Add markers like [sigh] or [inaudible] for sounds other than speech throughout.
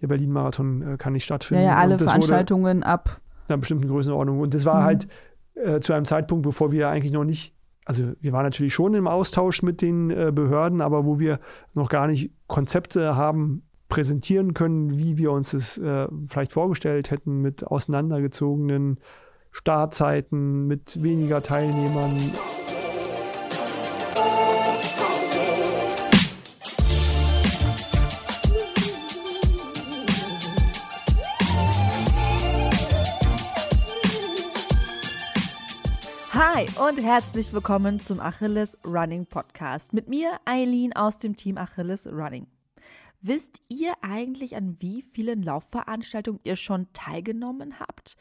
der Berlin-Marathon äh, kann nicht stattfinden. Ja, ja, alle Veranstaltungen ab einer bestimmten Größenordnung. Und das war mhm. halt äh, zu einem Zeitpunkt, bevor wir eigentlich noch nicht, also wir waren natürlich schon im Austausch mit den äh, Behörden, aber wo wir noch gar nicht Konzepte haben präsentieren können, wie wir uns das äh, vielleicht vorgestellt hätten mit auseinandergezogenen Startzeiten, mit weniger Teilnehmern. Und herzlich willkommen zum Achilles Running Podcast mit mir, Eileen aus dem Team Achilles Running. Wisst ihr eigentlich, an wie vielen Laufveranstaltungen ihr schon teilgenommen habt?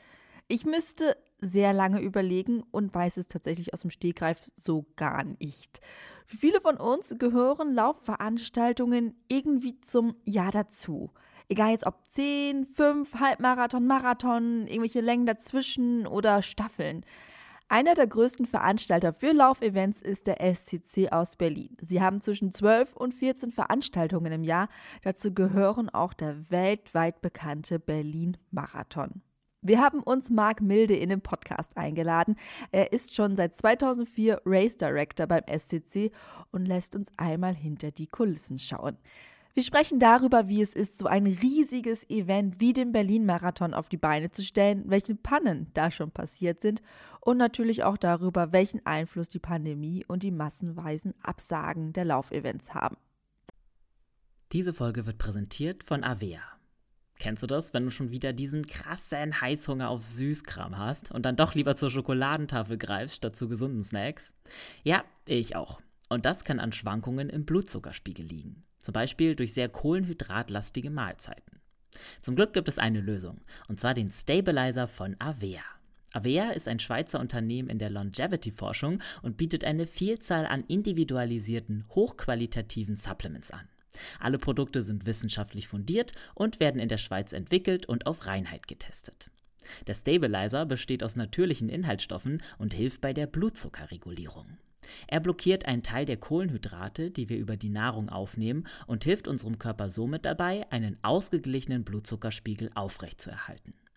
Ich müsste sehr lange überlegen und weiß es tatsächlich aus dem Stegreif so gar nicht. Für viele von uns gehören Laufveranstaltungen irgendwie zum Jahr dazu. Egal jetzt ob 10, 5, Halbmarathon, Marathon, irgendwelche Längen dazwischen oder Staffeln. Einer der größten Veranstalter für Laufevents ist der SCC aus Berlin. Sie haben zwischen 12 und 14 Veranstaltungen im Jahr. Dazu gehören auch der weltweit bekannte Berlin Marathon. Wir haben uns Marc Milde in den Podcast eingeladen. Er ist schon seit 2004 Race Director beim SCC und lässt uns einmal hinter die Kulissen schauen. Wir sprechen darüber, wie es ist, so ein riesiges Event wie den Berlin-Marathon auf die Beine zu stellen, welche Pannen da schon passiert sind und natürlich auch darüber, welchen Einfluss die Pandemie und die massenweisen Absagen der Laufevents haben. Diese Folge wird präsentiert von Avea. Kennst du das, wenn du schon wieder diesen krassen Heißhunger auf Süßkram hast und dann doch lieber zur Schokoladentafel greifst statt zu gesunden Snacks? Ja, ich auch. Und das kann an Schwankungen im Blutzuckerspiegel liegen. Zum Beispiel durch sehr kohlenhydratlastige Mahlzeiten. Zum Glück gibt es eine Lösung, und zwar den Stabilizer von Avea. Avea ist ein Schweizer Unternehmen in der Longevity-Forschung und bietet eine Vielzahl an individualisierten, hochqualitativen Supplements an. Alle Produkte sind wissenschaftlich fundiert und werden in der Schweiz entwickelt und auf Reinheit getestet. Der Stabilizer besteht aus natürlichen Inhaltsstoffen und hilft bei der Blutzuckerregulierung. Er blockiert einen Teil der Kohlenhydrate, die wir über die Nahrung aufnehmen, und hilft unserem Körper somit dabei, einen ausgeglichenen Blutzuckerspiegel aufrechtzuerhalten.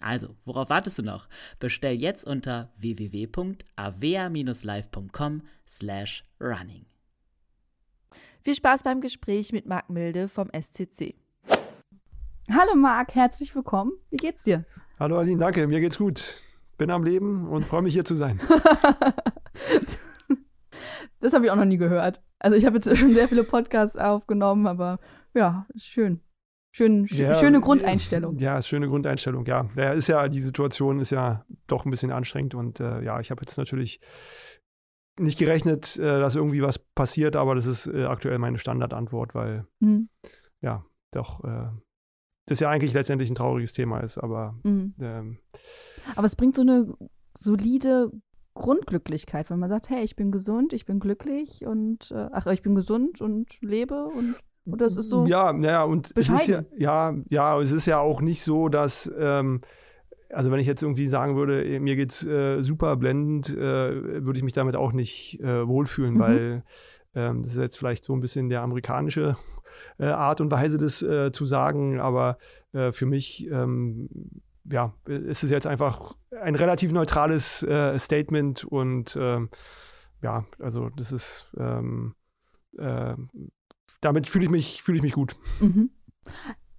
Also, worauf wartest du noch? Bestell jetzt unter www.avea-live.com slash running. Viel Spaß beim Gespräch mit Marc Milde vom SCC. Hallo Marc, herzlich willkommen. Wie geht's dir? Hallo Aline, danke. Mir geht's gut. Bin am Leben und freue mich hier zu sein. [laughs] das habe ich auch noch nie gehört. Also ich habe jetzt schon sehr viele Podcasts aufgenommen, aber ja, schön. Schön, ja, schöne Grundeinstellung. Ja, schöne Grundeinstellung, ja. Ja, ist ja, die Situation ist ja doch ein bisschen anstrengend und äh, ja, ich habe jetzt natürlich nicht gerechnet, äh, dass irgendwie was passiert, aber das ist äh, aktuell meine Standardantwort, weil mhm. ja, doch, äh, das ja eigentlich letztendlich ein trauriges Thema ist, aber mhm. ähm, aber es bringt so eine solide Grundglücklichkeit, wenn man sagt, hey, ich bin gesund, ich bin glücklich und äh, ach, ich bin gesund und lebe und oder es ist so. Ja, ja, und es ist ja, ja, ja, es ist ja auch nicht so, dass, ähm, also wenn ich jetzt irgendwie sagen würde, eh, mir geht's äh, super blendend, äh, würde ich mich damit auch nicht äh, wohlfühlen, mhm. weil ähm, das ist jetzt vielleicht so ein bisschen der amerikanische äh, Art und Weise, das äh, zu sagen, aber äh, für mich, ähm, ja, ist es jetzt einfach ein relativ neutrales Statement und ähm, ja, also das ist ähm, damit fühle ich mich, fühle ich mich gut. Mhm.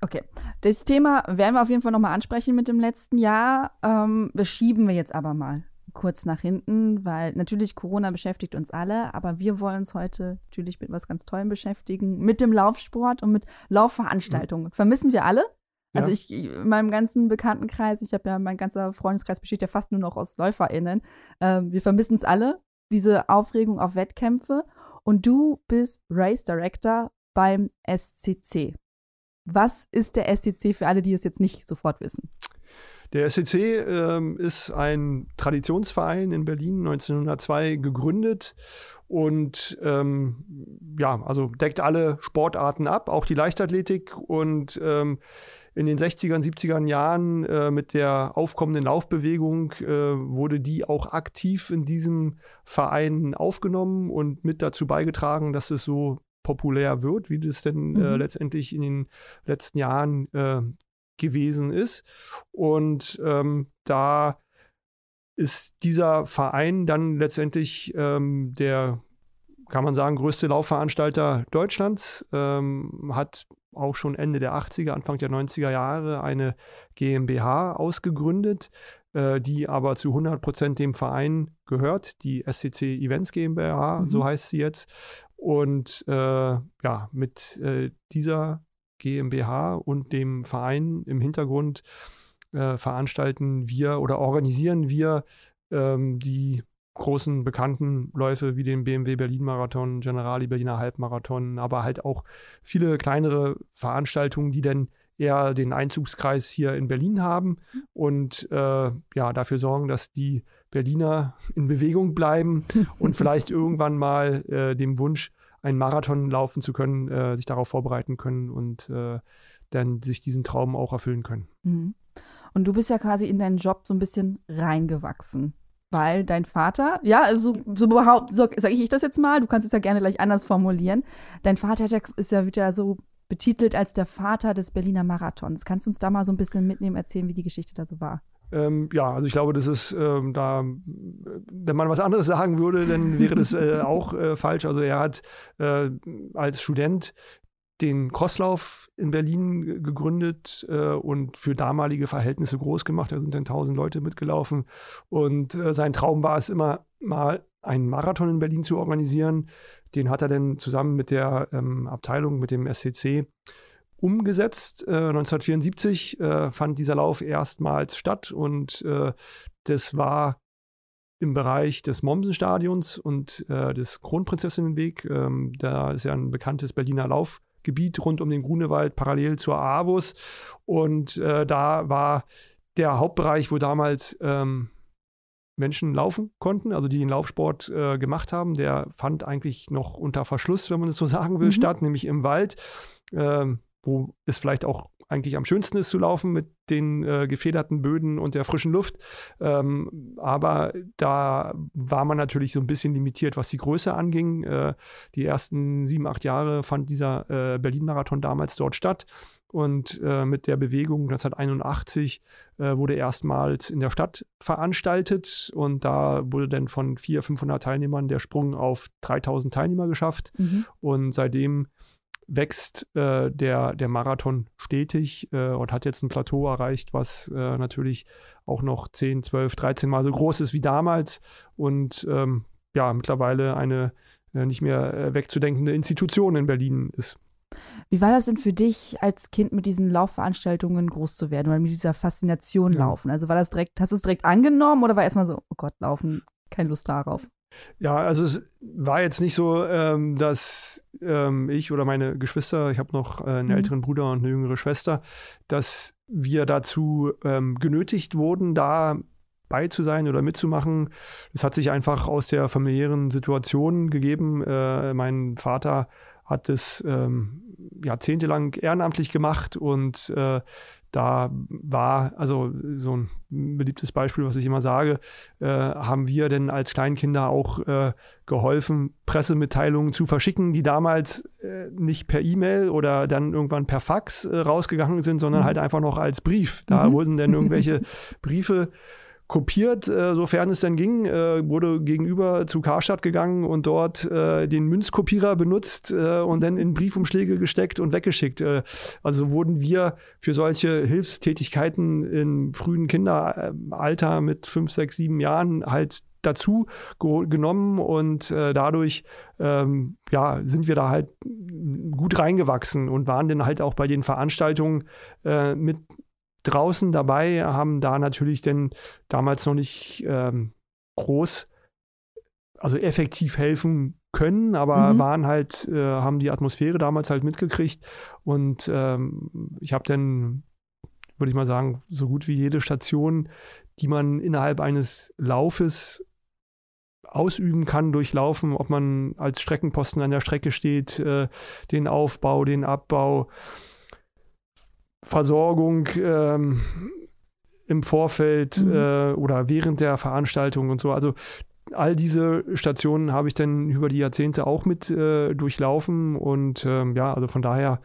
Okay, das Thema werden wir auf jeden Fall nochmal ansprechen mit dem letzten Jahr. Ähm, wir schieben wir jetzt aber mal kurz nach hinten, weil natürlich Corona beschäftigt uns alle, aber wir wollen uns heute natürlich mit was ganz Tollem beschäftigen, mit dem Laufsport und mit Laufveranstaltungen. Mhm. Vermissen wir alle. Also ja. ich, in meinem ganzen Bekanntenkreis, ich habe ja, mein ganzer Freundeskreis besteht ja fast nur noch aus LäuferInnen. Ähm, wir vermissen es alle, diese Aufregung auf Wettkämpfe. Und du bist Race Director beim SCC. Was ist der SCC für alle, die es jetzt nicht sofort wissen? Der SCC ähm, ist ein Traditionsverein in Berlin, 1902 gegründet und ähm, ja, also deckt alle Sportarten ab, auch die Leichtathletik und ähm, in den 60er 70er Jahren äh, mit der aufkommenden Laufbewegung äh, wurde die auch aktiv in diesem Verein aufgenommen und mit dazu beigetragen, dass es so populär wird, wie das denn äh, mhm. äh, letztendlich in den letzten Jahren äh, gewesen ist. Und ähm, da ist dieser Verein dann letztendlich ähm, der, kann man sagen, größte Laufveranstalter Deutschlands, ähm, hat auch schon Ende der 80er, Anfang der 90er Jahre eine GmbH ausgegründet, äh, die aber zu 100 Prozent dem Verein gehört, die SCC Events GmbH, mhm. so heißt sie jetzt. Und äh, ja, mit äh, dieser GmbH und dem Verein im Hintergrund äh, veranstalten wir oder organisieren wir ähm, die großen bekannten Läufe wie den BMW Berlin Marathon, Generali Berliner Halbmarathon, aber halt auch viele kleinere Veranstaltungen, die dann eher den Einzugskreis hier in Berlin haben und äh, ja, dafür sorgen, dass die Berliner in Bewegung bleiben [laughs] und vielleicht irgendwann mal äh, dem Wunsch, einen Marathon laufen zu können, äh, sich darauf vorbereiten können und äh, dann sich diesen Traum auch erfüllen können. Mhm. Und du bist ja quasi in deinen Job so ein bisschen reingewachsen. Weil dein Vater, ja, also so überhaupt, so sage ich das jetzt mal, du kannst es ja gerne gleich anders formulieren. Dein Vater ja, ist ja, wird ja so betitelt als der Vater des Berliner Marathons. Kannst du uns da mal so ein bisschen mitnehmen, erzählen, wie die Geschichte da so war? Ähm, ja, also ich glaube, das ist ähm, da, wenn man was anderes sagen würde, dann wäre das äh, [laughs] auch äh, falsch. Also er hat äh, als Student den Crosslauf in Berlin gegründet äh, und für damalige Verhältnisse groß gemacht. Da sind dann tausend Leute mitgelaufen. Und äh, sein Traum war es immer mal, einen Marathon in Berlin zu organisieren. Den hat er dann zusammen mit der ähm, Abteilung, mit dem SCC, umgesetzt. Äh, 1974 äh, fand dieser Lauf erstmals statt und äh, das war im Bereich des Mommsenstadions und äh, des Kronprinzessinnenweg. Ähm, da ist ja ein bekanntes Berliner Laufgebiet rund um den Grunewald, parallel zur AWUS. Und äh, da war der Hauptbereich, wo damals ähm, Menschen laufen konnten, also die den Laufsport äh, gemacht haben. Der fand eigentlich noch unter Verschluss, wenn man es so [laughs] sagen will, mhm. statt, nämlich im Wald. Ähm, wo es vielleicht auch eigentlich am schönsten ist zu laufen mit den äh, gefederten Böden und der frischen Luft. Ähm, aber da war man natürlich so ein bisschen limitiert, was die Größe anging. Äh, die ersten sieben, acht Jahre fand dieser äh, Berlin-Marathon damals dort statt. Und äh, mit der Bewegung 1981 äh, wurde erstmals in der Stadt veranstaltet. Und da wurde dann von 400, 500 Teilnehmern der Sprung auf 3000 Teilnehmer geschafft. Mhm. Und seitdem wächst äh, der, der Marathon stetig äh, und hat jetzt ein Plateau erreicht, was äh, natürlich auch noch 10, 12, 13 Mal so groß ist wie damals und ähm, ja, mittlerweile eine äh, nicht mehr äh, wegzudenkende Institution in Berlin ist. Wie war das denn für dich, als Kind mit diesen Laufveranstaltungen groß zu werden oder mit dieser Faszination ja. laufen? Also war das direkt, hast du es direkt angenommen oder war erstmal so, oh Gott, laufen, keine Lust darauf? Ja, also es war jetzt nicht so, ähm, dass ähm, ich oder meine Geschwister, ich habe noch äh, einen mhm. älteren Bruder und eine jüngere Schwester, dass wir dazu ähm, genötigt wurden, da bei zu sein oder mitzumachen. Es hat sich einfach aus der familiären Situation gegeben. Äh, mein Vater hat es ähm, jahrzehntelang ehrenamtlich gemacht und äh, da war, also so ein beliebtes Beispiel, was ich immer sage, äh, haben wir denn als Kleinkinder auch äh, geholfen, Pressemitteilungen zu verschicken, die damals äh, nicht per E-Mail oder dann irgendwann per Fax äh, rausgegangen sind, sondern mhm. halt einfach noch als Brief. Da mhm. wurden dann irgendwelche [laughs] Briefe kopiert, äh, sofern es denn ging, äh, wurde gegenüber zu Karstadt gegangen und dort äh, den Münzkopierer benutzt und dann in Briefumschläge gesteckt und weggeschickt. Also wurden wir für solche Hilfstätigkeiten im frühen Kinderalter mit fünf, sechs, sieben Jahren halt dazu genommen und dadurch ähm, ja, sind wir da halt gut reingewachsen und waren dann halt auch bei den Veranstaltungen äh, mit draußen dabei, haben da natürlich denn damals noch nicht ähm, groß, also effektiv helfen können, aber mhm. waren halt, äh, haben die Atmosphäre damals halt mitgekriegt und ähm, ich habe dann würde ich mal sagen, so gut wie jede Station, die man innerhalb eines Laufes ausüben kann, durchlaufen, ob man als Streckenposten an der Strecke steht, äh, den Aufbau, den Abbau, Versorgung ähm, im Vorfeld mhm. äh, oder während der Veranstaltung und so. Also all diese Stationen habe ich dann über die Jahrzehnte auch mit äh, durchlaufen und ähm, ja, also von daher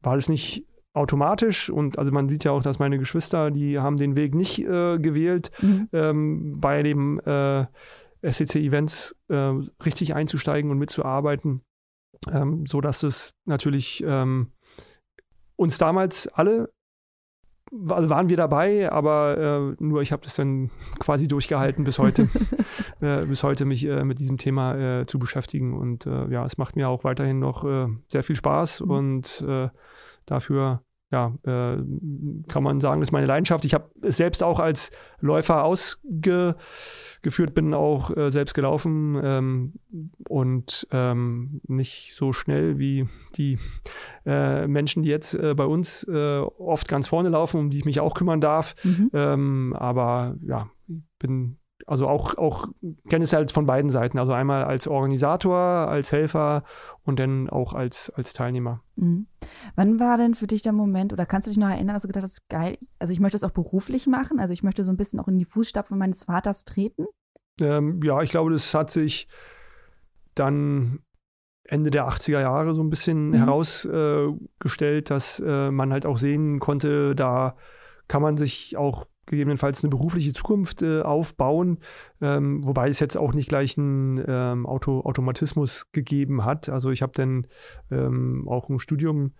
war das nicht automatisch und also man sieht ja auch, dass meine Geschwister, die haben den Weg nicht äh, gewählt, mhm. ähm, bei dem äh, SCC-Events äh, richtig einzusteigen und mitzuarbeiten, ähm, so dass es natürlich ähm, uns damals alle also waren wir dabei, aber äh, nur ich habe das dann quasi durchgehalten bis heute, [laughs] äh, bis heute mich äh, mit diesem Thema äh, zu beschäftigen. Und äh, ja, es macht mir auch weiterhin noch äh, sehr viel Spaß mhm. und dafür ja, äh, kann man sagen, ist meine Leidenschaft. Ich habe es selbst auch als Läufer ausgeführt, bin auch äh, selbst gelaufen ähm, und ähm, nicht so schnell wie die äh, Menschen, die jetzt äh, bei uns äh, oft ganz vorne laufen, um die ich mich auch kümmern darf. Mhm. Ähm, aber ja, bin also auch, auch kenne es halt von beiden Seiten. Also einmal als Organisator, als Helfer und dann auch als, als Teilnehmer. Mhm. Wann war denn für dich der Moment, oder kannst du dich noch erinnern, dass du gedacht hast, geil, also ich möchte das auch beruflich machen, also ich möchte so ein bisschen auch in die Fußstapfen meines Vaters treten? Ähm, ja, ich glaube, das hat sich dann Ende der 80er Jahre so ein bisschen mhm. herausgestellt, äh, dass äh, man halt auch sehen konnte, da kann man sich auch gegebenenfalls eine berufliche Zukunft äh, aufbauen, ähm, wobei es jetzt auch nicht gleich einen ähm, Auto Automatismus gegeben hat. Also ich habe dann ähm, auch ein Studium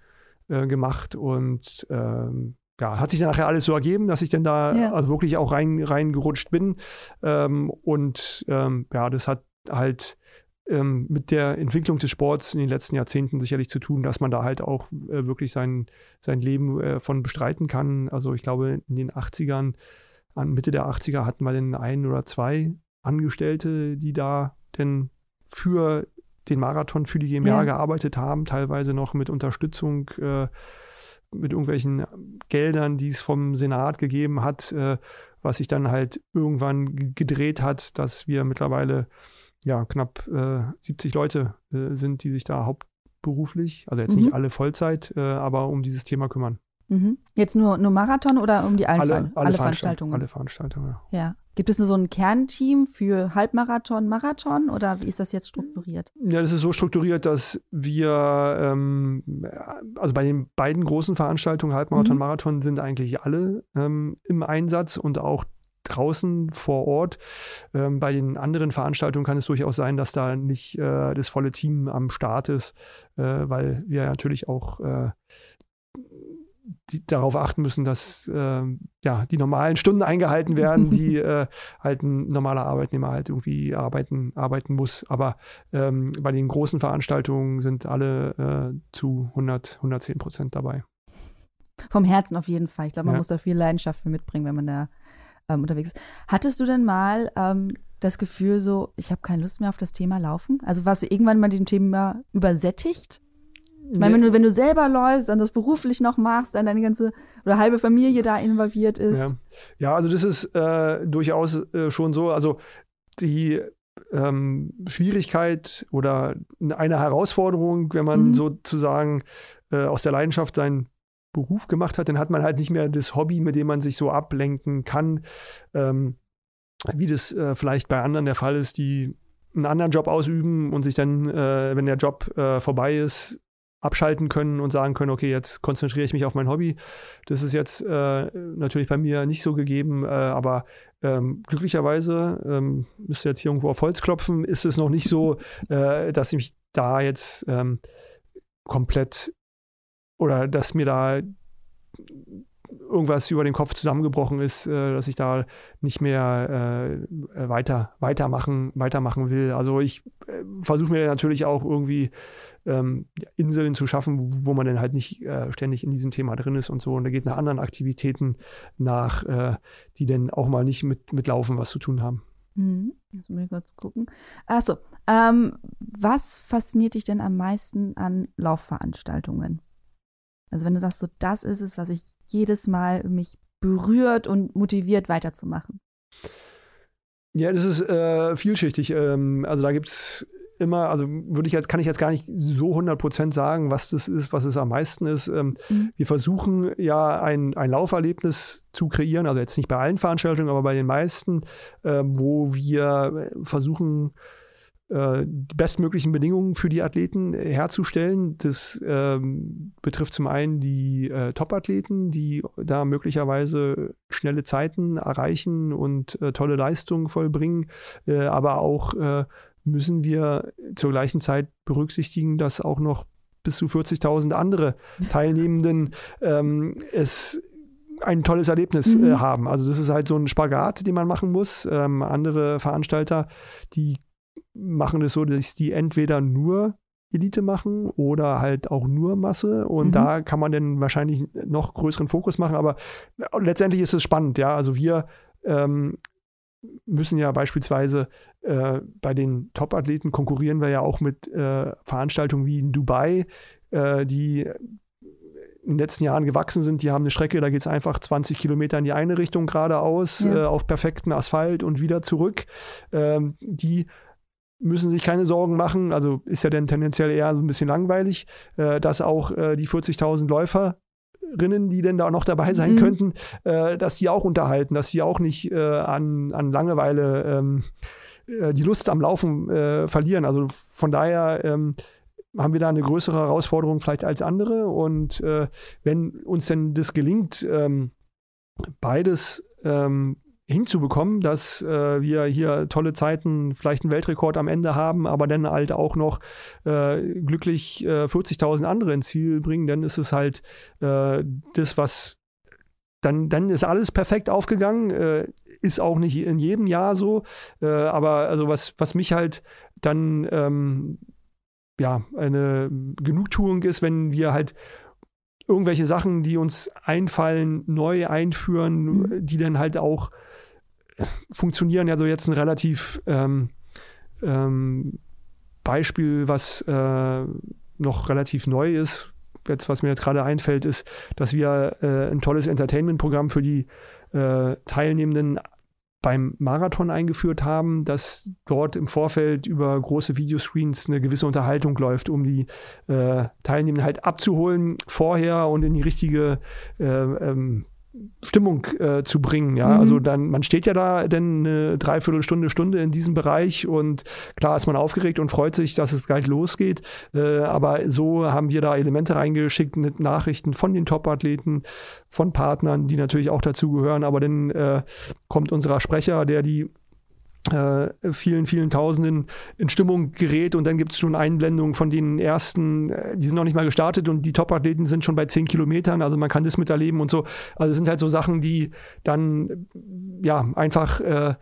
äh, gemacht und ähm, ja, hat sich dann nachher alles so ergeben, dass ich dann da ja. also wirklich auch rein reingerutscht bin. Ähm, und ähm, ja, das hat halt ähm, mit der Entwicklung des Sports in den letzten Jahrzehnten sicherlich zu tun, dass man da halt auch äh, wirklich sein, sein Leben äh, von bestreiten kann. Also ich glaube, in den 80ern, an Mitte der 80er hatten wir dann ein oder zwei Angestellte, die da denn für den Marathon, für die GmbH ja. gearbeitet haben, teilweise noch mit Unterstützung, äh, mit irgendwelchen Geldern, die es vom Senat gegeben hat, äh, was sich dann halt irgendwann gedreht hat, dass wir mittlerweile ja, knapp äh, 70 Leute äh, sind, die sich da hauptberuflich, also jetzt mhm. nicht alle Vollzeit, äh, aber um dieses Thema kümmern. Mhm. Jetzt nur, nur Marathon oder um die alle, alle, alle Veranstaltungen? Alle Veranstaltungen, ja. ja. Gibt es nur so ein Kernteam für Halbmarathon, Marathon oder wie ist das jetzt strukturiert? Ja, das ist so strukturiert, dass wir, ähm, also bei den beiden großen Veranstaltungen, Halbmarathon, mhm. Marathon, sind eigentlich alle ähm, im Einsatz und auch draußen vor Ort. Ähm, bei den anderen Veranstaltungen kann es durchaus sein, dass da nicht äh, das volle Team am Start ist, äh, weil wir natürlich auch äh, die, darauf achten müssen, dass äh, ja, die normalen Stunden eingehalten werden, die [laughs] äh, halt ein normaler Arbeitnehmer halt irgendwie arbeiten, arbeiten muss. Aber ähm, bei den großen Veranstaltungen sind alle äh, zu 100, 110 Prozent dabei. Vom Herzen auf jeden Fall. Ich glaube, man ja. muss da viel Leidenschaft für mitbringen, wenn man da ähm, unterwegs ist. Hattest du denn mal ähm, das Gefühl so, ich habe keine Lust mehr auf das Thema Laufen? Also warst du irgendwann mal dem Thema übersättigt? Ich meine, wenn du, wenn du selber läufst, dann das beruflich noch machst, dann deine ganze oder halbe Familie da involviert ist. Ja, ja also das ist äh, durchaus äh, schon so. Also die ähm, Schwierigkeit oder eine Herausforderung, wenn man mhm. sozusagen äh, aus der Leidenschaft sein Beruf gemacht hat, dann hat man halt nicht mehr das Hobby, mit dem man sich so ablenken kann, ähm, wie das äh, vielleicht bei anderen der Fall ist, die einen anderen Job ausüben und sich dann, äh, wenn der Job äh, vorbei ist, abschalten können und sagen können, okay, jetzt konzentriere ich mich auf mein Hobby. Das ist jetzt äh, natürlich bei mir nicht so gegeben, äh, aber ähm, glücklicherweise, ähm, müsste jetzt hier irgendwo auf Holz klopfen, ist es noch nicht so, äh, dass ich mich da jetzt ähm, komplett oder dass mir da irgendwas über den Kopf zusammengebrochen ist, äh, dass ich da nicht mehr äh, weiter, weitermachen, weitermachen will. Also ich äh, versuche mir natürlich auch irgendwie ähm, Inseln zu schaffen, wo man dann halt nicht äh, ständig in diesem Thema drin ist und so. Und da geht nach anderen Aktivitäten nach, äh, die dann auch mal nicht mit, mit Laufen was zu tun haben. Mhm. Lass mal kurz gucken. Achso, ähm, was fasziniert dich denn am meisten an Laufveranstaltungen? Also wenn du sagst, so das ist es, was ich jedes Mal mich berührt und motiviert weiterzumachen? Ja, das ist äh, vielschichtig. Ähm, also da gibt es immer, also würde ich jetzt, kann ich jetzt gar nicht so 100% sagen, was das ist, was es am meisten ist. Ähm, mhm. Wir versuchen ja ein, ein Lauferlebnis zu kreieren, also jetzt nicht bei allen Veranstaltungen, aber bei den meisten, äh, wo wir versuchen, die bestmöglichen Bedingungen für die Athleten herzustellen. Das ähm, betrifft zum einen die äh, Top-Athleten, die da möglicherweise schnelle Zeiten erreichen und äh, tolle Leistungen vollbringen, äh, aber auch äh, müssen wir zur gleichen Zeit berücksichtigen, dass auch noch bis zu 40.000 andere Teilnehmenden ähm, es ein tolles Erlebnis äh, mhm. äh, haben. Also das ist halt so ein Spagat, den man machen muss. Ähm, andere Veranstalter, die machen es so, dass die entweder nur Elite machen oder halt auch nur Masse. Und mhm. da kann man dann wahrscheinlich noch größeren Fokus machen. Aber letztendlich ist es spannend, ja. Also wir ähm, müssen ja beispielsweise äh, bei den Top-Athleten konkurrieren wir ja auch mit äh, Veranstaltungen wie in Dubai, äh, die in den letzten Jahren gewachsen sind. Die haben eine Strecke, da geht es einfach 20 Kilometer in die eine Richtung geradeaus, ja. Äh, auf perfektem Asphalt und wieder zurück. Ähm, die müssen sich keine Sorgen machen, also ist ja dann tendenziell eher so ein bisschen langweilig, äh, dass auch äh, die 40.000 Läufer Rinnen, die denn da noch dabei sein mhm. könnten, äh, dass sie auch unterhalten, dass sie auch nicht äh, an, an Langeweile ähm, äh, die Lust am Laufen äh, verlieren. Also von daher ähm, haben wir da eine größere Herausforderung vielleicht als andere. Und wenn uns denn das gelingt, ähm, beides ähm, hinzubekommen, dass äh, wir hier tolle Zeiten, vielleicht einen Weltrekord am Ende haben, aber dann halt auch noch äh, glücklich äh, 40.000 andere ins Ziel bringen, dann ist es halt äh, das, was dann, dann ist alles perfekt aufgegangen. Äh, ist auch nicht in jedem Jahr so. Äh, aber also was, was mich halt dann ähm, ja eine Genugtuung ist, wenn wir halt irgendwelche Sachen, die uns einfallen, neu einführen, mhm. die dann halt auch funktionieren. Ja, so jetzt ein relativ ähm, ähm, Beispiel, was äh, noch relativ neu ist, jetzt was mir jetzt gerade einfällt, ist, dass wir äh, ein tolles Entertainment-Programm für die äh, Teilnehmenden beim Marathon eingeführt haben, dass dort im Vorfeld über große Videoscreens eine gewisse Unterhaltung läuft, um die äh, Teilnehmenden halt abzuholen vorher und in die richtige äh, ähm, Stimmung äh, zu bringen. Ja, mhm. also dann, man steht ja da denn eine Dreiviertelstunde, Stunde in diesem Bereich und klar ist man aufgeregt und freut sich, dass es gleich losgeht. Äh, aber so haben wir da Elemente reingeschickt mit Nachrichten von den Top-Athleten, von Partnern, die natürlich auch dazugehören. Aber dann äh, kommt unser Sprecher, der die vielen, vielen Tausenden in Stimmung gerät und dann gibt es schon Einblendungen von den ersten, äh, die sind noch nicht mal gestartet und die Top-Athleten sind schon bei 10 Kilometern, also man kann das miterleben und so. Also es sind halt so Sachen, die dann ja einfach äh,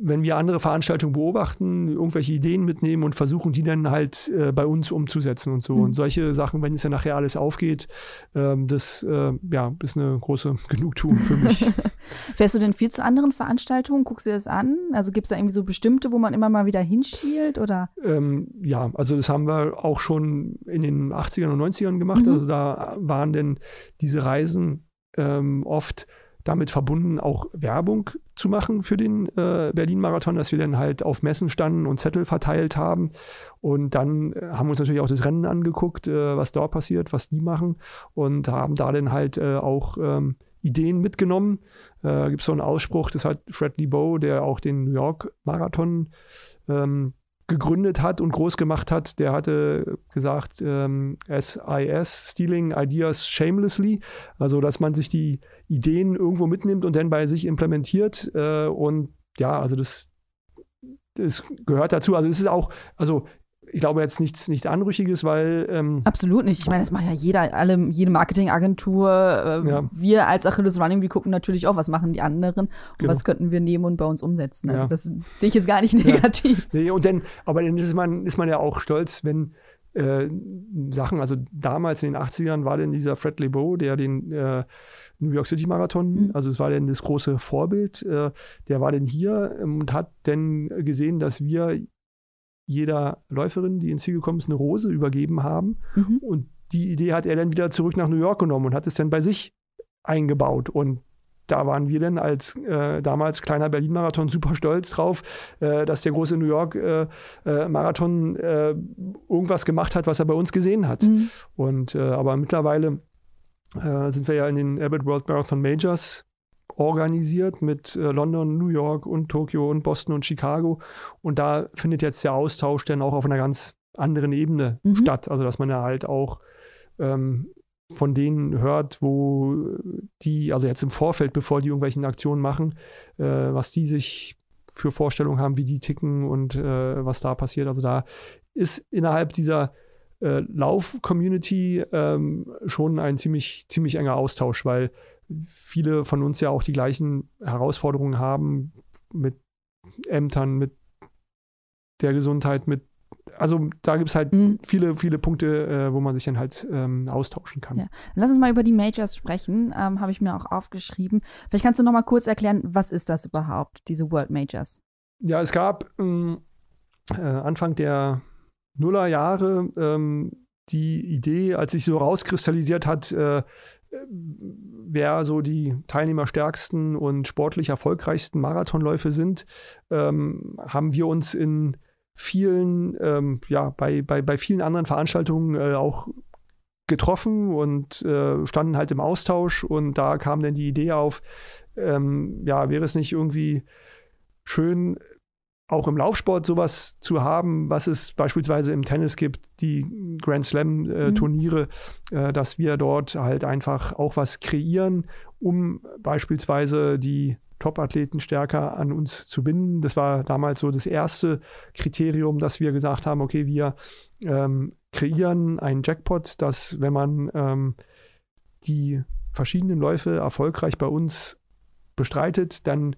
wenn wir andere Veranstaltungen beobachten, irgendwelche Ideen mitnehmen und versuchen, die dann halt äh, bei uns umzusetzen und so. Mhm. Und solche Sachen, wenn es ja nachher alles aufgeht, ähm, das äh, ja, ist eine große [laughs] Genugtuung für mich. [laughs] Fährst du denn viel zu anderen Veranstaltungen? Guckst du dir das an? Also gibt es da irgendwie so bestimmte, wo man immer mal wieder hinschielt? Oder? Ähm, ja, also das haben wir auch schon in den 80ern und 90ern gemacht. Mhm. Also da waren denn diese Reisen ähm, oft damit verbunden, auch Werbung zu machen für den äh, Berlin-Marathon, dass wir dann halt auf Messen standen und Zettel verteilt haben. Und dann äh, haben wir uns natürlich auch das Rennen angeguckt, äh, was dort passiert, was die machen und haben da dann halt äh, auch ähm, Ideen mitgenommen. Äh, Gibt es so einen Ausspruch, das hat Fred Lebow, der auch den New York-Marathon ähm, gegründet hat und groß gemacht hat, der hatte gesagt, ähm, SIS, Stealing Ideas Shamelessly, also dass man sich die Ideen irgendwo mitnimmt und dann bei sich implementiert. Äh, und ja, also das, das gehört dazu. Also es ist auch, also ich glaube jetzt nichts nicht Anrüchiges, weil ähm, absolut nicht. Ich meine, das macht ja jeder, alle, jede Marketingagentur. Äh, ja. Wir als Achilles Running, wir gucken natürlich auch, was machen die anderen und genau. was könnten wir nehmen und bei uns umsetzen. Also ja. das sehe ich jetzt gar nicht negativ. Ja. Nee, und dann, aber dann ist man, ist man ja auch stolz, wenn äh, Sachen, also damals in den 80ern war denn dieser Fred Lebow, der den äh, New York City Marathon, mhm. also es war denn das große Vorbild, äh, der war denn hier ähm, und hat dann gesehen, dass wir jeder Läuferin, die ins Ziel gekommen ist, eine Rose übergeben haben. Mhm. Und die Idee hat er dann wieder zurück nach New York genommen und hat es dann bei sich eingebaut. Und da waren wir dann als äh, damals kleiner Berlin-Marathon super stolz drauf, äh, dass der große New York-Marathon äh, äh, irgendwas gemacht hat, was er bei uns gesehen hat. Mhm. Und äh, aber mittlerweile sind wir ja in den Abbott World Marathon Majors organisiert mit London, New York und Tokio und Boston und Chicago. Und da findet jetzt der Austausch dann auch auf einer ganz anderen Ebene mhm. statt. Also dass man ja halt auch ähm, von denen hört, wo die, also jetzt im Vorfeld, bevor die irgendwelchen Aktionen machen, äh, was die sich für Vorstellungen haben, wie die ticken und äh, was da passiert. Also da ist innerhalb dieser äh, Lauf-Community ähm, schon ein ziemlich, ziemlich enger Austausch, weil viele von uns ja auch die gleichen Herausforderungen haben mit Ämtern, mit der Gesundheit, mit also da gibt es halt mhm. viele, viele Punkte, äh, wo man sich dann halt ähm, austauschen kann. Ja. Lass uns mal über die Majors sprechen, ähm, habe ich mir auch aufgeschrieben. Vielleicht kannst du noch mal kurz erklären, was ist das überhaupt, diese World Majors? Ja, es gab ähm, äh, Anfang der Nullerjahre ähm, die Idee, als sich so rauskristallisiert hat, äh, wer so die teilnehmerstärksten und sportlich erfolgreichsten Marathonläufe sind, ähm, haben wir uns in vielen, ähm, ja, bei, bei, bei vielen anderen Veranstaltungen äh, auch getroffen und äh, standen halt im Austausch. Und da kam dann die Idee auf, ähm, ja, wäre es nicht irgendwie schön, auch im Laufsport sowas zu haben, was es beispielsweise im Tennis gibt, die Grand Slam-Turniere, äh, mhm. äh, dass wir dort halt einfach auch was kreieren, um beispielsweise die Top-Athleten stärker an uns zu binden. Das war damals so das erste Kriterium, dass wir gesagt haben, okay, wir ähm, kreieren einen Jackpot, dass wenn man ähm, die verschiedenen Läufe erfolgreich bei uns bestreitet, dann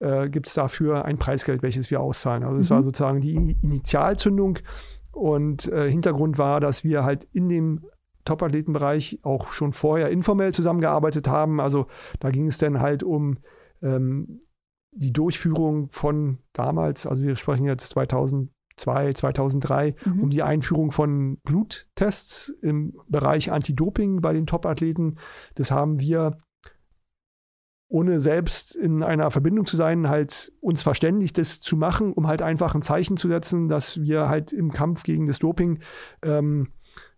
äh, gibt es dafür ein Preisgeld, welches wir auszahlen. Also das mhm. war sozusagen die Initialzündung und äh, Hintergrund war, dass wir halt in dem Top-Athletenbereich auch schon vorher informell zusammengearbeitet haben. Also da ging es dann halt um ähm, die Durchführung von damals, also wir sprechen jetzt 2002, 2003, mhm. um die Einführung von Bluttests im Bereich Anti-Doping bei den Top-Athleten. Das haben wir ohne selbst in einer Verbindung zu sein, halt uns verständigt, das zu machen, um halt einfach ein Zeichen zu setzen, dass wir halt im Kampf gegen das Doping ähm,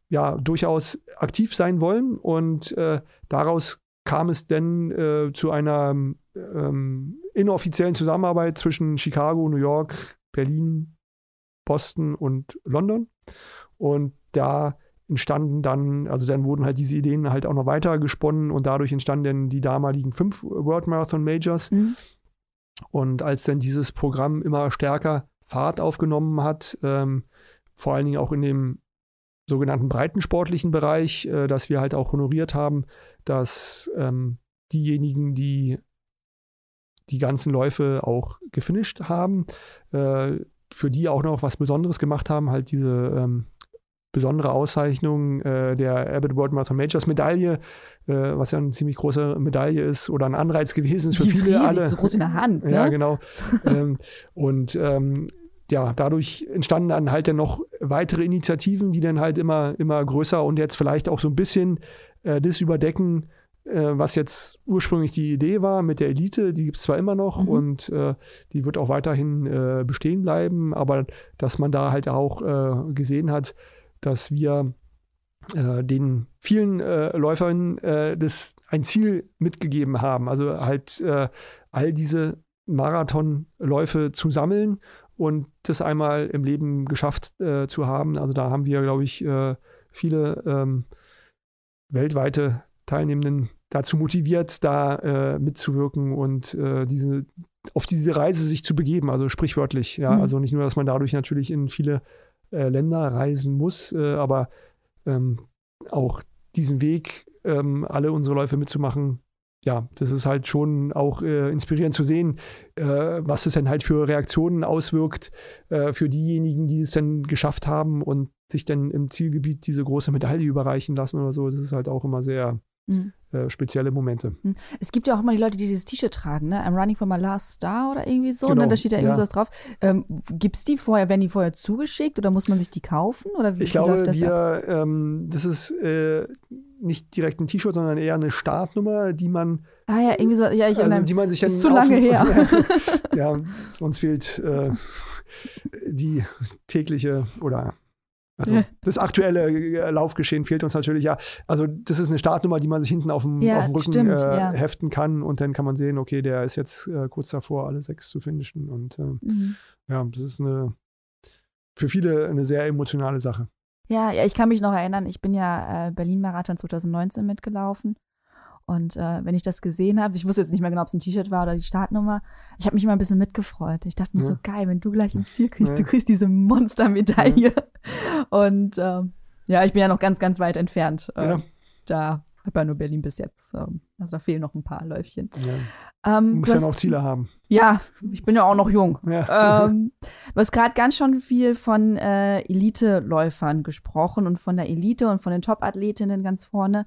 ja durchaus aktiv sein wollen. Und äh, daraus kam es denn äh, zu einer ähm, inoffiziellen Zusammenarbeit zwischen Chicago, New York, Berlin, Boston und London. Und da entstanden dann, also dann wurden halt diese Ideen halt auch noch weiter gesponnen und dadurch entstanden dann die damaligen fünf World Marathon Majors. Mhm. Und als dann dieses Programm immer stärker Fahrt aufgenommen hat, ähm, vor allen Dingen auch in dem sogenannten breitensportlichen Bereich, äh, dass wir halt auch honoriert haben, dass ähm, diejenigen, die die ganzen Läufe auch gefinisht haben, äh, für die auch noch was Besonderes gemacht haben, halt diese ähm, besondere Auszeichnung äh, der Abbott World Marathon Majors Medaille, äh, was ja eine ziemlich große Medaille ist oder ein Anreiz gewesen ist für die ist viele riesig, alle. so groß in der Hand. Ne? Ja, genau. [laughs] ähm, und ähm, ja, dadurch entstanden dann halt dann noch weitere Initiativen, die dann halt immer, immer größer und jetzt vielleicht auch so ein bisschen äh, das überdecken, äh, was jetzt ursprünglich die Idee war mit der Elite, die gibt es zwar immer noch mhm. und äh, die wird auch weiterhin äh, bestehen bleiben, aber dass man da halt auch äh, gesehen hat, dass wir äh, den vielen äh, Läufern das ein Ziel mitgegeben haben, also halt all diese Marathonläufe zu sammeln und das einmal im Leben geschafft zu haben. Also da haben wir, glaube ich, viele ähm, weltweite Teilnehmenden dazu motiviert, da äh, mitzuwirken und äh, diese, auf diese Reise sich zu begeben, also sprichwörtlich. Ja, mhm. also nicht nur, dass man dadurch natürlich in viele äh, Länder reisen muss, äh, aber ähm, auch diesen Weg, ähm, alle unsere Läufe mitzumachen, ja, das ist halt schon auch äh, inspirierend zu sehen, äh, was es dann halt für Reaktionen auswirkt äh, für diejenigen, die es dann geschafft haben und sich dann im Zielgebiet diese große Medaille überreichen lassen oder so. Das ist halt auch immer sehr, Mhm. Äh, spezielle Momente. Mhm. Es gibt ja auch immer die Leute, die dieses T-Shirt tragen, ne? I'm running for my last star oder irgendwie so, ne? genau. ne? Da steht ja irgendwie ja. sowas drauf. Ähm, Gibt es die vorher, werden die vorher zugeschickt oder muss man sich die kaufen? Oder wie, ich glaube, das wir, ähm, das ist, äh, nicht direkt ein T-Shirt, sondern eher eine Startnummer, die man. Ah ja, irgendwie so, ja, ich also, die man sich dann. Ist zu lange her. [laughs] ja, [laughs] uns fehlt äh, die tägliche oder also ja. das aktuelle äh, Laufgeschehen fehlt uns natürlich ja. Also das ist eine Startnummer, die man sich hinten auf dem, ja, auf dem Rücken stimmt, äh, ja. heften kann und dann kann man sehen, okay, der ist jetzt äh, kurz davor, alle sechs zu finishen. Und äh, mhm. ja, das ist eine für viele eine sehr emotionale Sache. Ja, ja, ich kann mich noch erinnern, ich bin ja äh, Berlin-Marathon 2019 mitgelaufen. Und äh, wenn ich das gesehen habe, ich wusste jetzt nicht mehr genau, ob es ein T-Shirt war oder die Startnummer, ich habe mich immer ein bisschen mitgefreut. Ich dachte mir ja. so, geil, wenn du gleich ein Ziel kriegst, ja. du kriegst diese Monstermedaille. Ja. Und äh, ja, ich bin ja noch ganz, ganz weit entfernt. Äh, da habe ja nur Berlin bis jetzt. Ähm, also da fehlen noch ein paar Läufchen. Ja. Ähm, du musst du hast, ja noch Ziele haben. Ja, ich bin ja auch noch jung. Ja. Ähm, du hast gerade ganz schon viel von äh, Elite-Läufern gesprochen und von der Elite und von den Top-Athletinnen ganz vorne.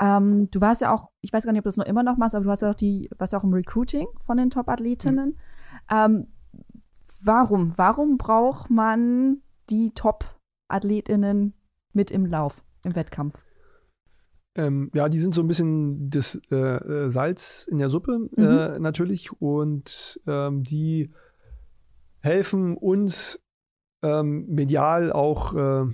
Ähm, du warst ja auch, ich weiß gar nicht, ob du das noch immer noch machst, aber du warst ja auch die, warst ja auch im Recruiting von den Top-Athletinnen. Mhm. warum? Warum braucht man die Top-Athletinnen mit im Lauf, im Wettkampf? Ähm, ja, die sind so ein bisschen das äh, äh Salz in der Suppe mhm. äh, natürlich und ähm, die helfen uns ähm, medial auch äh,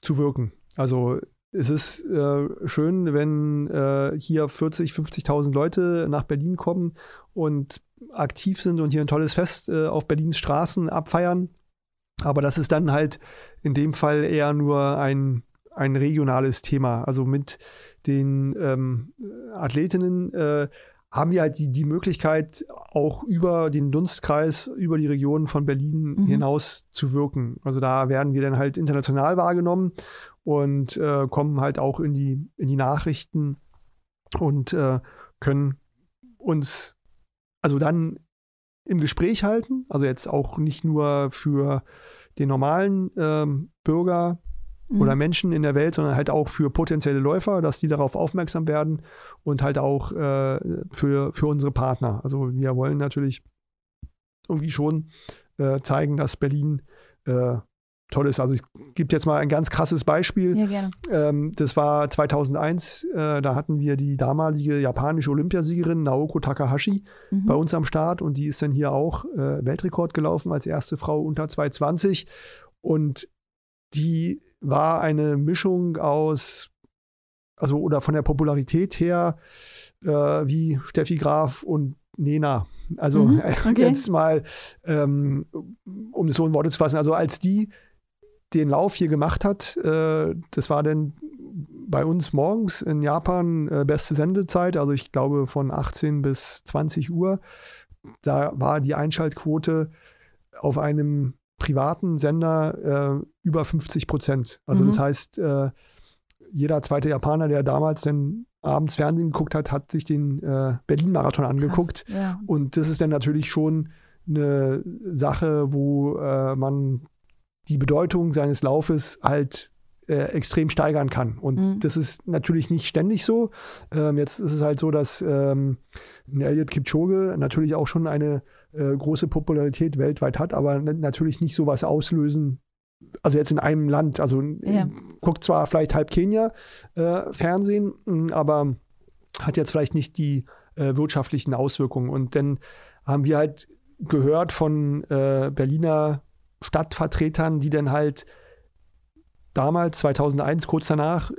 zu wirken. Also es ist äh, schön, wenn äh, hier 40, 50.000 Leute nach Berlin kommen und aktiv sind und hier ein tolles Fest auf Berlins Straßen abfeiern. Aber das ist dann halt in dem Fall eher nur ein, ein regionales Thema. Also mit den ähm, Athletinnen äh, haben wir halt die, die Möglichkeit, auch über den Dunstkreis, über die Region von Berlin mhm. hinaus zu wirken. Also da werden wir dann halt international wahrgenommen und äh, kommen halt auch in die, in die Nachrichten und äh, können uns also dann im Gespräch halten. Also jetzt auch nicht nur für den normalen ähm, Bürger mhm. oder Menschen in der Welt, sondern halt auch für potenzielle Läufer, dass die darauf aufmerksam werden und halt auch äh, für, für unsere Partner. Also wir wollen natürlich irgendwie schon äh, zeigen, dass Berlin äh, toll ist. Also ich gebe jetzt mal ein ganz krasses Beispiel. Ja, gerne. Ähm, das war 2001, äh, da hatten wir die damalige japanische Olympiasiegerin Naoko Takahashi mhm. bei uns am Start und die ist dann hier auch äh, Weltrekord gelaufen als erste Frau unter 220 und die war eine Mischung aus, also oder von der Popularität her, äh, wie Steffi Graf und Nena. Also mhm, [laughs] okay. jetzt mal, ähm, um das so in Worte zu fassen, also als die den Lauf hier gemacht hat, äh, das war dann bei uns morgens in Japan äh, beste Sendezeit, also ich glaube von 18 bis 20 Uhr. Da war die Einschaltquote auf einem privaten Sender äh, über 50 Prozent. Also mhm. das heißt, jeder zweite Japaner, der damals dann abends Fernsehen geguckt hat, hat sich den Berlin-Marathon angeguckt. Krass, ja. Und das ist dann natürlich schon eine Sache, wo äh, man die Bedeutung seines Laufes halt äh, extrem steigern kann. Und mhm. das ist natürlich nicht ständig so. Ähm, jetzt ist es halt so, dass ähm, Elliot Kipchoge natürlich auch schon eine äh, große Popularität weltweit hat, aber natürlich nicht sowas auslösen. Also jetzt in einem Land, also ja. guckt zwar vielleicht halb Kenia äh, Fernsehen, aber hat jetzt vielleicht nicht die äh, wirtschaftlichen Auswirkungen. Und dann haben wir halt gehört von äh, Berliner Stadtvertretern, die dann halt damals, 2001, kurz danach,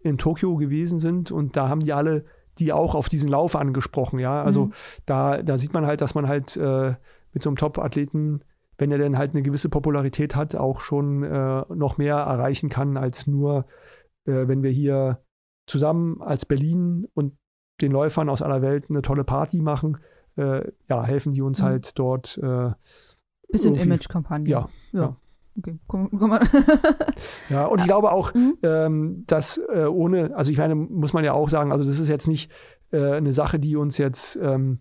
in Tokio gewesen sind und da haben die alle die auch auf diesen Lauf angesprochen, ja. Also mhm. da, da sieht man halt, dass man halt äh, mit so einem Top-Athleten, wenn er dann halt eine gewisse Popularität hat, auch schon äh, noch mehr erreichen kann, als nur, äh, wenn wir hier zusammen als Berlin und den Läufern aus aller Welt eine tolle Party machen, äh, ja, helfen die uns mhm. halt dort. Bisschen Image-Kampagne. Ja, ja. ja. Okay, komm, komm mal. [laughs] ja, und ich glaube auch, mhm. ähm, dass äh, ohne, also ich meine, muss man ja auch sagen, also das ist jetzt nicht äh, eine Sache, die uns jetzt ähm,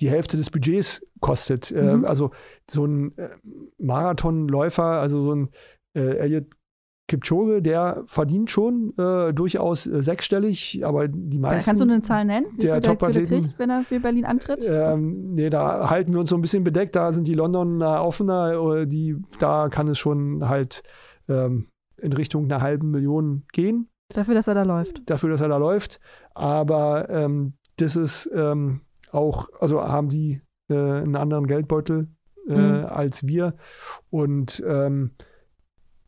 die Hälfte des Budgets kostet. Äh, mhm. also so ein äh, Marathonläufer, also so ein äh, Elliot Kipchoge, der verdient schon äh, durchaus äh, sechsstellig, aber die meisten. Kannst du eine Zahl nennen, wie der viel der kriegt, wenn er für Berlin antritt? Ähm, nee, da halten wir uns so ein bisschen bedeckt. Da sind die Londoner offener. Die, da kann es schon halt ähm, in Richtung einer halben Million gehen. Dafür, dass er da läuft. Dafür, dass er da läuft. Aber ähm, das ist ähm, auch, also haben die äh, einen anderen Geldbeutel äh, mhm. als wir. Und ähm,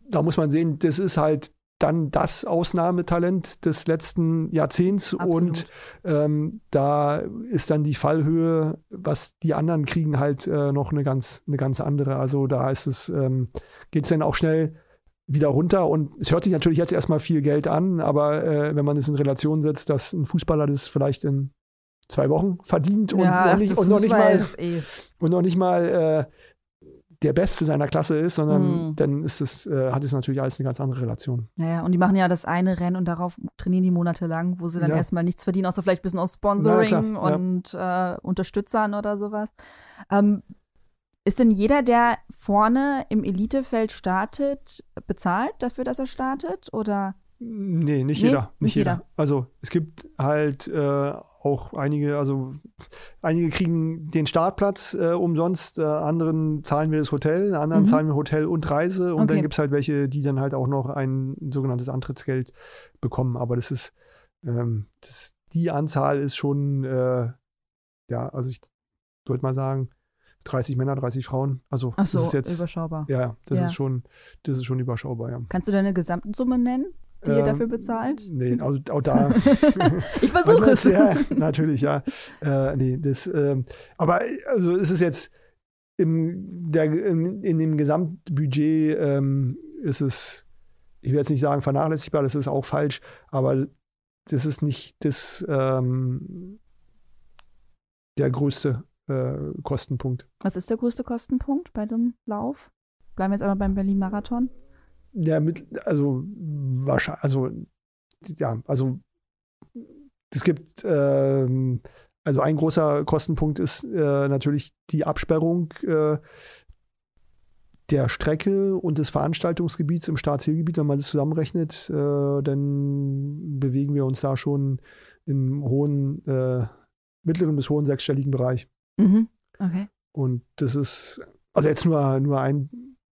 da muss man sehen, das ist halt dann das Ausnahmetalent des letzten Jahrzehnts Absolut. und ähm, da ist dann die Fallhöhe, was die anderen kriegen, halt äh, noch eine ganz, eine ganz andere. Also da ist es, ähm, geht es dann auch schnell wieder runter und es hört sich natürlich jetzt erstmal viel Geld an, aber äh, wenn man es in Relation setzt, dass ein Fußballer das vielleicht in zwei Wochen verdient und, ja, noch, nicht, und noch nicht mal eh. und noch nicht mal äh, der Beste seiner Klasse ist, sondern mhm. dann ist es, äh, hat es natürlich alles eine ganz andere Relation. Naja, und die machen ja das eine Rennen und darauf trainieren die monatelang, wo sie dann ja. erstmal nichts verdienen, außer vielleicht ein bisschen aus Sponsoring ja, und ja. Äh, Unterstützern oder sowas. Ähm, ist denn jeder, der vorne im Elitefeld startet, bezahlt dafür, dass er startet? Oder? Nee, nicht nee, jeder. Nicht, jeder. jeder. Also es gibt halt äh, auch einige, also einige kriegen den Startplatz äh, umsonst, äh, anderen zahlen wir das Hotel, anderen mhm. zahlen wir Hotel und Reise und okay. dann gibt es halt welche, die dann halt auch noch ein sogenanntes Antrittsgeld bekommen. Aber das ist, ähm, das, die Anzahl ist schon, äh, ja, also ich würde mal sagen, 30 Männer, 30 Frauen. Also so, das ist jetzt überschaubar. Ja, das ja. ist schon, das ist schon überschaubar, ja. Kannst du deine Gesamtsumme nennen? Die ihr dafür ähm, bezahlt? Nee, auch, auch da. [laughs] ich versuche es. [laughs] Ja, natürlich, ja. Äh, nee, das, äh, aber also es ist jetzt im, der, in, in dem Gesamtbudget ähm, ist es, ich will jetzt nicht sagen vernachlässigbar, das ist auch falsch, aber das ist nicht das ähm, der größte äh, Kostenpunkt. Was ist der größte Kostenpunkt bei dem Lauf? Bleiben wir jetzt aber beim Berlin-Marathon. Ja, mit, also wahrscheinlich, also ja, also es gibt ähm, also ein großer Kostenpunkt ist äh, natürlich die Absperrung äh, der Strecke und des Veranstaltungsgebiets im Staatszielgebiet. Wenn man das zusammenrechnet, äh, dann bewegen wir uns da schon im hohen, äh, mittleren bis hohen sechsstelligen Bereich. Mhm. Okay. Und das ist also jetzt nur, nur ein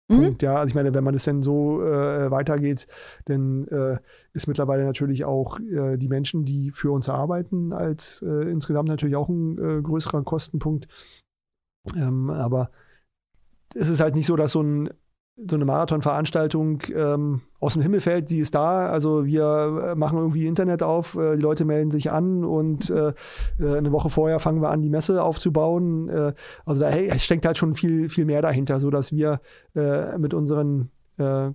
Mhm. Punkt, ja. Also ich meine, wenn man es denn so äh, weitergeht, dann äh, ist mittlerweile natürlich auch äh, die Menschen, die für uns arbeiten, als äh, insgesamt natürlich auch ein äh, größerer Kostenpunkt. Ähm, aber es ist halt nicht so, dass so ein so eine Marathonveranstaltung ähm, aus dem Himmel fällt, die ist da. Also wir äh, machen irgendwie Internet auf, äh, die Leute melden sich an und äh, äh, eine Woche vorher fangen wir an, die Messe aufzubauen. Äh, also da hey, steckt halt schon viel, viel mehr dahinter, sodass wir äh, mit unseren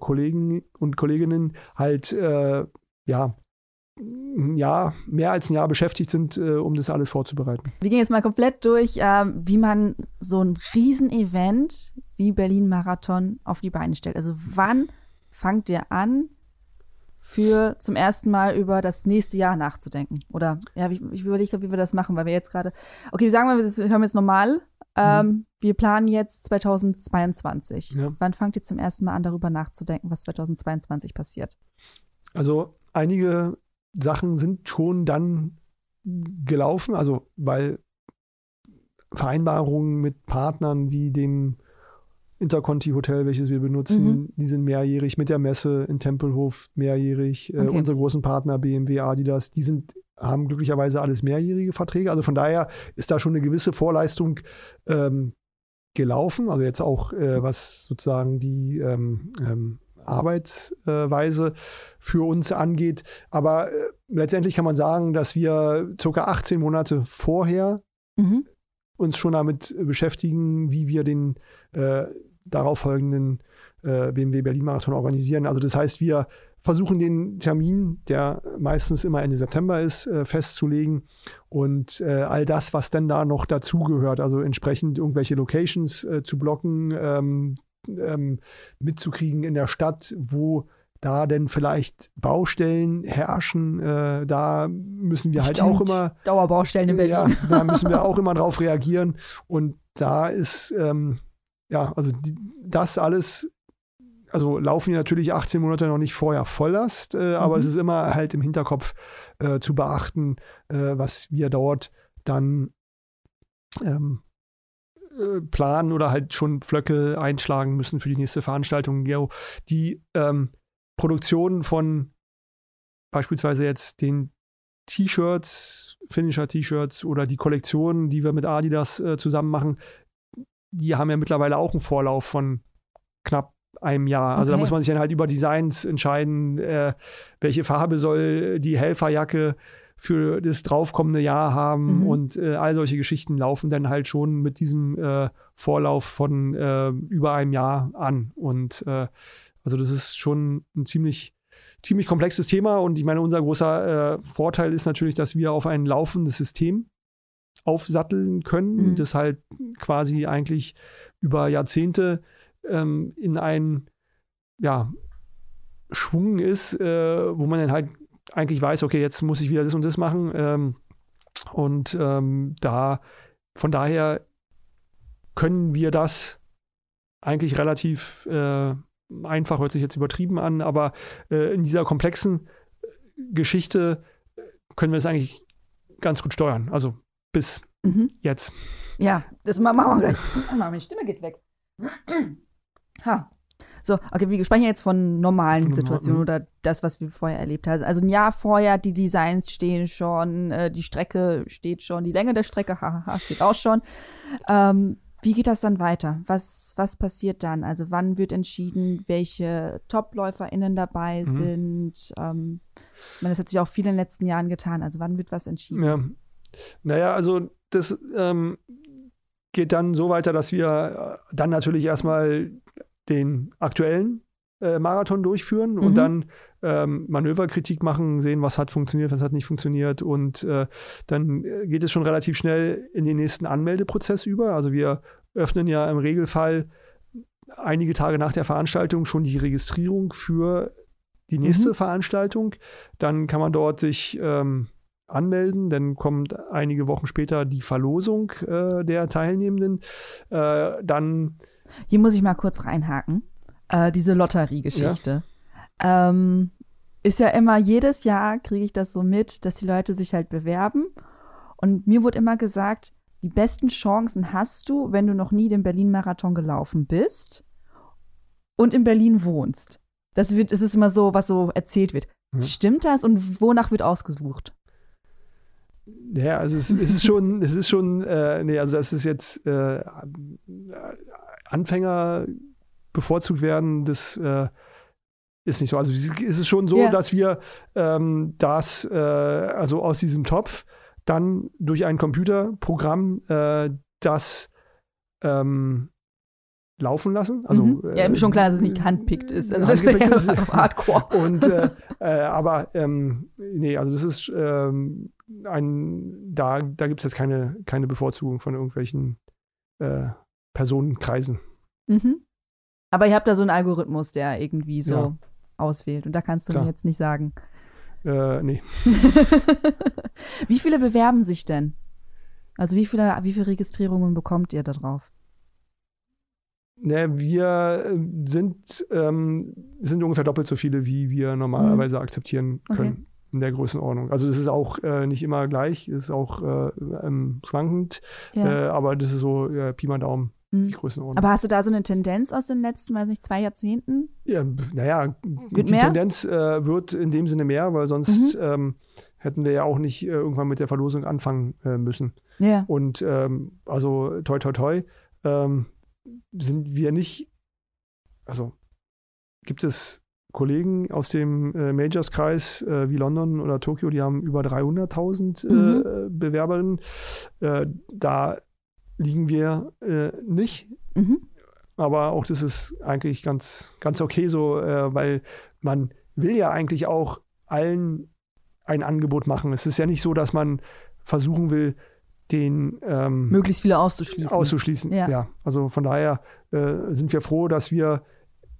Kollegen und Kolleginnen halt ja ein Jahr, mehr als ein Jahr beschäftigt sind, äh, um das alles vorzubereiten. Wir gehen jetzt mal komplett durch, äh, wie man so ein Riesenevent wie Berlin-Marathon auf die Beine stellt. Also wann fangt ihr an, für zum ersten Mal über das nächste Jahr nachzudenken? Oder ja, ich, ich überlege wie wir das machen, weil wir jetzt gerade, okay, sagen wir, wir hören jetzt normal. Ähm, mhm. Wir planen jetzt 2022. Ja. Wann fangt ihr zum ersten Mal an, darüber nachzudenken, was 2022 passiert? Also einige Sachen sind schon dann gelaufen, also weil Vereinbarungen mit Partnern wie dem Interconti Hotel, welches wir benutzen, mhm. die sind mehrjährig mit der Messe in Tempelhof mehrjährig. Äh, okay. Äh, unsere großen Partner BMW, Adidas, die sind haben glücklicherweise alles mehrjährige Verträge. Also von daher ist da schon eine gewisse Vorleistung ähm, gelaufen. Also jetzt auch äh, was sozusagen die ähm, ähm, Arbeitsweise für uns angeht. Aber äh, letztendlich kann man sagen, dass wir ca. 18 Monate vorher mhm. uns schon damit beschäftigen, wie wir den äh, darauffolgenden äh, BMW Berlin Marathon organisieren. Also das heißt, wir versuchen den Termin, der meistens immer Ende September ist, äh, festzulegen und äh, all das, was denn da noch dazugehört, also entsprechend irgendwelche Locations äh, zu blocken, ähm, ähm, mitzukriegen in der Stadt, wo da denn vielleicht Baustellen herrschen. Äh, da müssen wir halt Stimmt. auch immer. Dauerbaustellen in Berlin. Ja, da müssen wir [laughs] auch immer drauf reagieren. Und da ist, ähm, ja, also die, das alles. Also laufen wir natürlich 18 Monate noch nicht vorher Volllast, äh, mhm. aber es ist immer halt im Hinterkopf äh, zu beachten, äh, was wir dort dann ähm, äh, planen oder halt schon Flöcke einschlagen müssen für die nächste Veranstaltung. Die ähm, Produktion von beispielsweise jetzt den T-Shirts, Finisher-T-Shirts oder die Kollektionen, die wir mit Adidas äh, zusammen machen, die haben ja mittlerweile auch einen Vorlauf von knapp einem Jahr. Also okay. da muss man sich dann halt über Designs entscheiden, äh, welche Farbe soll die Helferjacke für das draufkommende Jahr haben mhm. und äh, all solche Geschichten laufen dann halt schon mit diesem äh, Vorlauf von äh, über einem Jahr an. Und äh, also das ist schon ein ziemlich ziemlich komplexes Thema und ich meine, unser großer äh, Vorteil ist natürlich, dass wir auf ein laufendes System aufsatteln können, mhm. das halt quasi eigentlich über Jahrzehnte ähm, in einen ja, Schwung ist, äh, wo man dann halt eigentlich weiß, okay, jetzt muss ich wieder das und das machen. Ähm, und ähm, da, von daher können wir das eigentlich relativ äh, einfach, hört sich jetzt übertrieben an, aber äh, in dieser komplexen äh, Geschichte äh, können wir es eigentlich ganz gut steuern. Also bis mhm. jetzt. Ja, das machen wir gleich. Meine Stimme geht weg. ha. So, okay, wir sprechen jetzt von normalen von Situationen oder das, was wir vorher erlebt haben. Also ein Jahr vorher, die Designs stehen schon, äh, die Strecke steht schon, die Länge der Strecke, haha, steht auch schon. Ähm, wie geht das dann weiter? Was, was passiert dann? Also wann wird entschieden, welche TopläuferInnen dabei mhm. sind? Ähm, ich meine, das hat sich auch viel in den letzten Jahren getan. Also wann wird was entschieden? Ja. Naja, also das ähm, geht dann so weiter, dass wir äh, dann natürlich erstmal den aktuellen äh, Marathon durchführen mhm. und dann ähm, Manöverkritik machen, sehen, was hat funktioniert, was hat nicht funktioniert. Und äh, dann äh, geht es schon relativ schnell in den nächsten Anmeldeprozess über. Also wir öffnen ja im Regelfall einige Tage nach der Veranstaltung schon die Registrierung für die nächste mhm. Veranstaltung. Dann kann man dort sich ähm, anmelden. Dann kommt einige Wochen später die Verlosung äh, der Teilnehmenden. Äh, dann. Hier muss ich mal kurz reinhaken. Äh, diese Lotteriegeschichte. Ja. Ähm, ist ja immer, jedes Jahr kriege ich das so mit, dass die Leute sich halt bewerben. Und mir wurde immer gesagt, die besten Chancen hast du, wenn du noch nie den Berlin-Marathon gelaufen bist und in Berlin wohnst. Das wird, es ist immer so, was so erzählt wird. Mhm. Stimmt das und wonach wird ausgesucht? Ja, also es, es ist schon, es ist schon, äh, nee, also das ist jetzt äh, Anfänger bevorzugt werden, das äh, ist nicht so. Also es ist schon so, ja. dass wir ähm, das, äh, also aus diesem Topf dann durch ein Computerprogramm äh, das ähm, laufen lassen. Also, mhm. Ja, äh, schon klar, dass es nicht handpickt ist. Also das wäre ja [laughs] [laughs] hardcore. Und, äh, [laughs] äh, aber ähm, nee, also das ist ähm, ein, da, da gibt es jetzt keine, keine Bevorzugung von irgendwelchen äh, Personenkreisen. Mhm. Aber ihr habt da so einen Algorithmus, der irgendwie so ja. auswählt. Und da kannst du Klar. mir jetzt nicht sagen. Äh, nee. [laughs] wie viele bewerben sich denn? Also wie viele, wie viele Registrierungen bekommt ihr da drauf? Ne, wir äh, sind, ähm, sind ungefähr doppelt so viele, wie wir normalerweise mhm. akzeptieren können okay. in der Größenordnung. Also das ist auch äh, nicht immer gleich, ist auch äh, ähm, schwankend, ja. äh, aber das ist so Pi mal Daumen. Mhm. Die Größenordnung. Aber hast du da so eine Tendenz aus den letzten, weiß nicht, zwei Jahrzehnten? Ja, naja, wird die mehr? Tendenz äh, wird in dem Sinne mehr, weil sonst mhm. ähm, hätten wir ja auch nicht äh, irgendwann mit der Verlosung anfangen äh, müssen. Ja. Und ähm, also toi toi toi ähm, sind wir nicht, also gibt es Kollegen aus dem äh, Majors-Kreis äh, wie London oder Tokio, die haben über 300.000 äh, mhm. Bewerberinnen. Äh, da liegen wir äh, nicht. Mhm. Aber auch das ist eigentlich ganz, ganz okay so, äh, weil man will ja eigentlich auch allen ein Angebot machen. Es ist ja nicht so, dass man versuchen will, den ähm, möglichst viele auszuschließen. Auszuschließen, ja. ja. Also von daher äh, sind wir froh, dass wir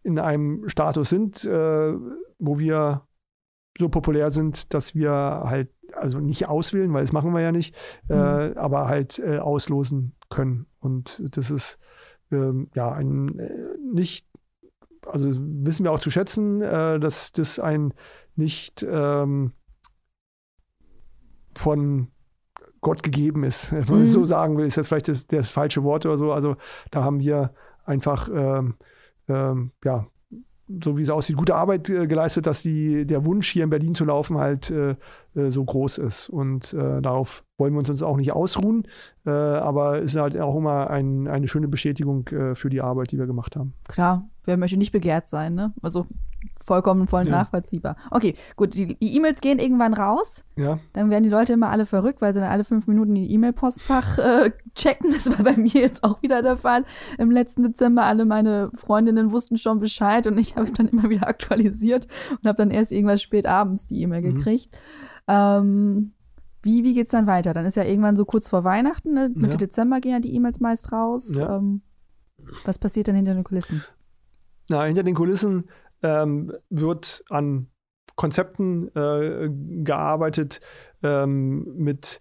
in einem Status sind, äh, wo wir so populär sind, dass wir halt also nicht auswählen, weil das machen wir ja nicht, äh, mhm. äh, aber halt äh, auslosen können. Und das ist ähm, ja ein äh, nicht, also wissen wir auch zu schätzen, äh, dass das ein nicht ähm, von Gott gegeben ist, [laughs] wenn man mhm. so sagen will, ist jetzt vielleicht das, das, falsche Wort oder so. Also da haben wir einfach ähm, ähm, ja so wie es aussieht, gute Arbeit äh, geleistet, dass die, der Wunsch, hier in Berlin zu laufen, halt äh, äh so groß ist. Und äh, darauf wollen wir uns, uns auch nicht ausruhen. Äh, aber es ist halt auch immer ein, eine schöne Bestätigung für die Arbeit, die wir gemacht haben. Klar, wer möchte nicht begehrt sein, ne? Also vollkommen voll ja. nachvollziehbar. Okay, gut, die E-Mails gehen irgendwann raus. Ja. Dann werden die Leute immer alle verrückt, weil sie dann alle fünf Minuten die E-Mail-Postfach äh, [laughs] checken. Das war bei mir jetzt auch wieder der Fall. Im letzten Dezember alle meine Freundinnen wussten schon Bescheid und ich habe dann immer wieder aktualisiert und habe dann erst irgendwas spät abends die E-Mail mhm. gekriegt. Ähm, wie, wie geht's dann weiter? Dann ist ja irgendwann so kurz vor Weihnachten, ne? Mitte ja. Dezember gehen ja die E-Mails meist raus. Ja. Ähm, was passiert dann hinter den Kulissen? Na, hinter den Kulissen ähm, wird an Konzepten äh, gearbeitet ähm, mit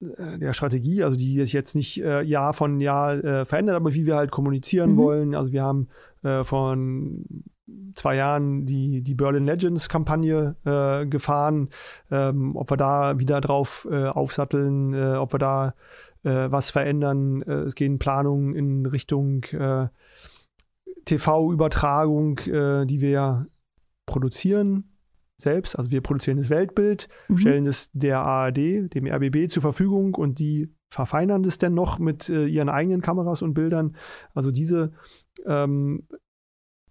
äh, der Strategie, also die sich jetzt nicht äh, Jahr von Jahr äh, verändert, aber wie wir halt kommunizieren mhm. wollen. Also wir haben äh, von zwei Jahren die, die Berlin Legends Kampagne äh, gefahren, ähm, ob wir da wieder drauf äh, aufsatteln, ob wir da was verändern. es gehen Planungen in Richtung TV-Übertragung, äh, die wir produzieren selbst. Also wir produzieren das Weltbild, mhm. stellen es der ARD, dem RBB zur Verfügung und die verfeinern das dann noch mit äh, ihren eigenen Kameras und Bildern. Also diese ähm,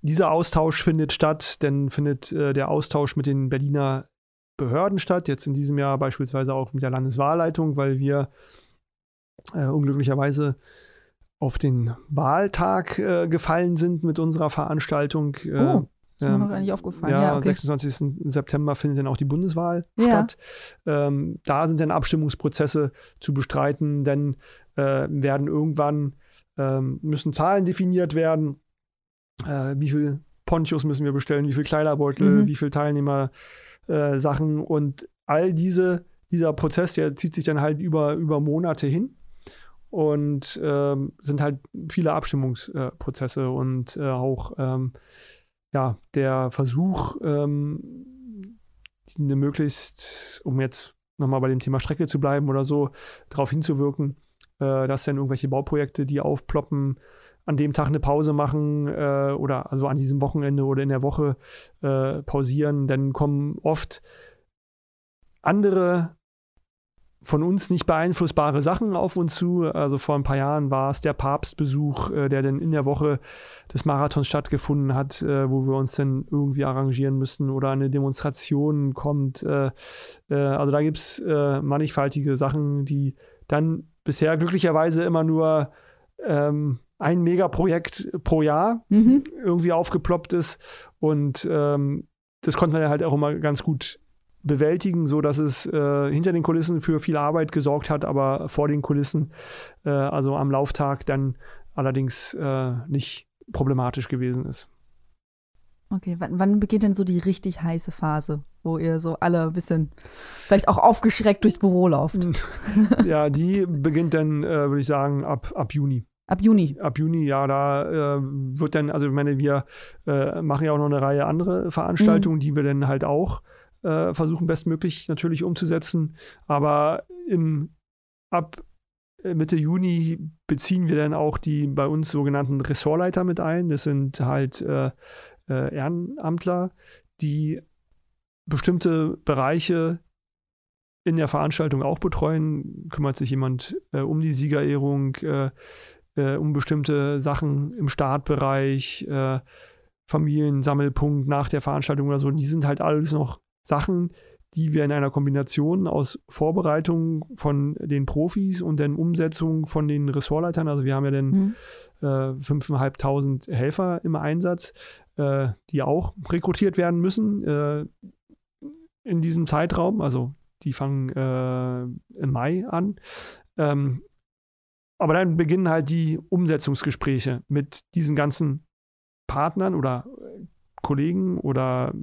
dieser Austausch findet statt, denn findet äh, der Austausch mit den Berliner Behörden statt, jetzt in diesem Jahr beispielsweise auch mit der Landeswahlleitung, weil wir äh, unglücklicherweise auf den Wahltag äh, gefallen sind mit unserer Veranstaltung. Äh, oh. Das ist mir noch gar nicht aufgefallen. Ja, ja okay. 26. September findet dann auch die Bundeswahl ja. statt. Ähm, da sind dann Abstimmungsprozesse zu bestreiten, denn äh, werden irgendwann ähm, müssen Zahlen definiert werden. Äh, wie viel Ponchos müssen wir bestellen, wie viel Kleiderbeutel, mhm. wie viel Teilnehmer äh, Sachen und all diese, dieser Prozess, der zieht sich dann halt über, über Monate hin und ähm, sind halt viele Abstimmungsprozesse und äh, auch ähm, ja, der Versuch, ähm, eine möglichst, um jetzt nochmal bei dem Thema Strecke zu bleiben oder so, darauf hinzuwirken, äh, dass dann irgendwelche Bauprojekte, die aufploppen, an dem Tag eine Pause machen äh, oder also an diesem Wochenende oder in der Woche äh, pausieren, dann kommen oft andere von uns nicht beeinflussbare Sachen auf uns zu. Also vor ein paar Jahren war es der Papstbesuch, äh, der dann in der Woche des Marathons stattgefunden hat, äh, wo wir uns dann irgendwie arrangieren müssen oder eine Demonstration kommt. Äh, äh also da gibt es äh, mannigfaltige Sachen, die dann bisher glücklicherweise immer nur ähm, ein Megaprojekt pro Jahr mhm. irgendwie aufgeploppt ist. Und ähm, das konnten wir halt auch immer ganz gut bewältigen, so dass es äh, hinter den Kulissen für viel Arbeit gesorgt hat, aber vor den Kulissen, äh, also am Lauftag, dann allerdings äh, nicht problematisch gewesen ist. Okay, wann, wann, beginnt denn so die richtig heiße Phase, wo ihr so alle ein bisschen vielleicht auch aufgeschreckt durchs Büro lauft? [laughs] ja, die beginnt dann, äh, würde ich sagen, ab, ab Juni. Ab Juni. Ab Juni, ja, da äh, wird dann, also ich meine, wir äh, machen ja auch noch eine Reihe andere Veranstaltungen, mhm. die wir dann halt auch äh, versuchen bestmöglich natürlich umzusetzen. Aber im, ab äh, Mitte Juni beziehen wir dann auch die bei uns sogenannten Ressortleiter mit ein. Das sind halt äh, äh, Ehrenamtler, die bestimmte Bereiche in der Veranstaltung auch betreuen. Kümmert sich jemand äh, um die Siegerehrung, äh, äh, um bestimmte Sachen im Startbereich, Familiensammelpunkt nach der Veranstaltung oder so. Die sind halt alles noch Sachen, die wir in einer Kombination aus Vorbereitung von den Profis und dann Umsetzung von den Ressortleitern, also wir haben ja dann mhm. äh, 5.500 Helfer im Einsatz, äh, die auch rekrutiert werden müssen äh, in diesem Zeitraum, also die fangen äh, im Mai an. Ähm, aber dann beginnen halt die Umsetzungsgespräche mit diesen ganzen Partnern oder Kollegen oder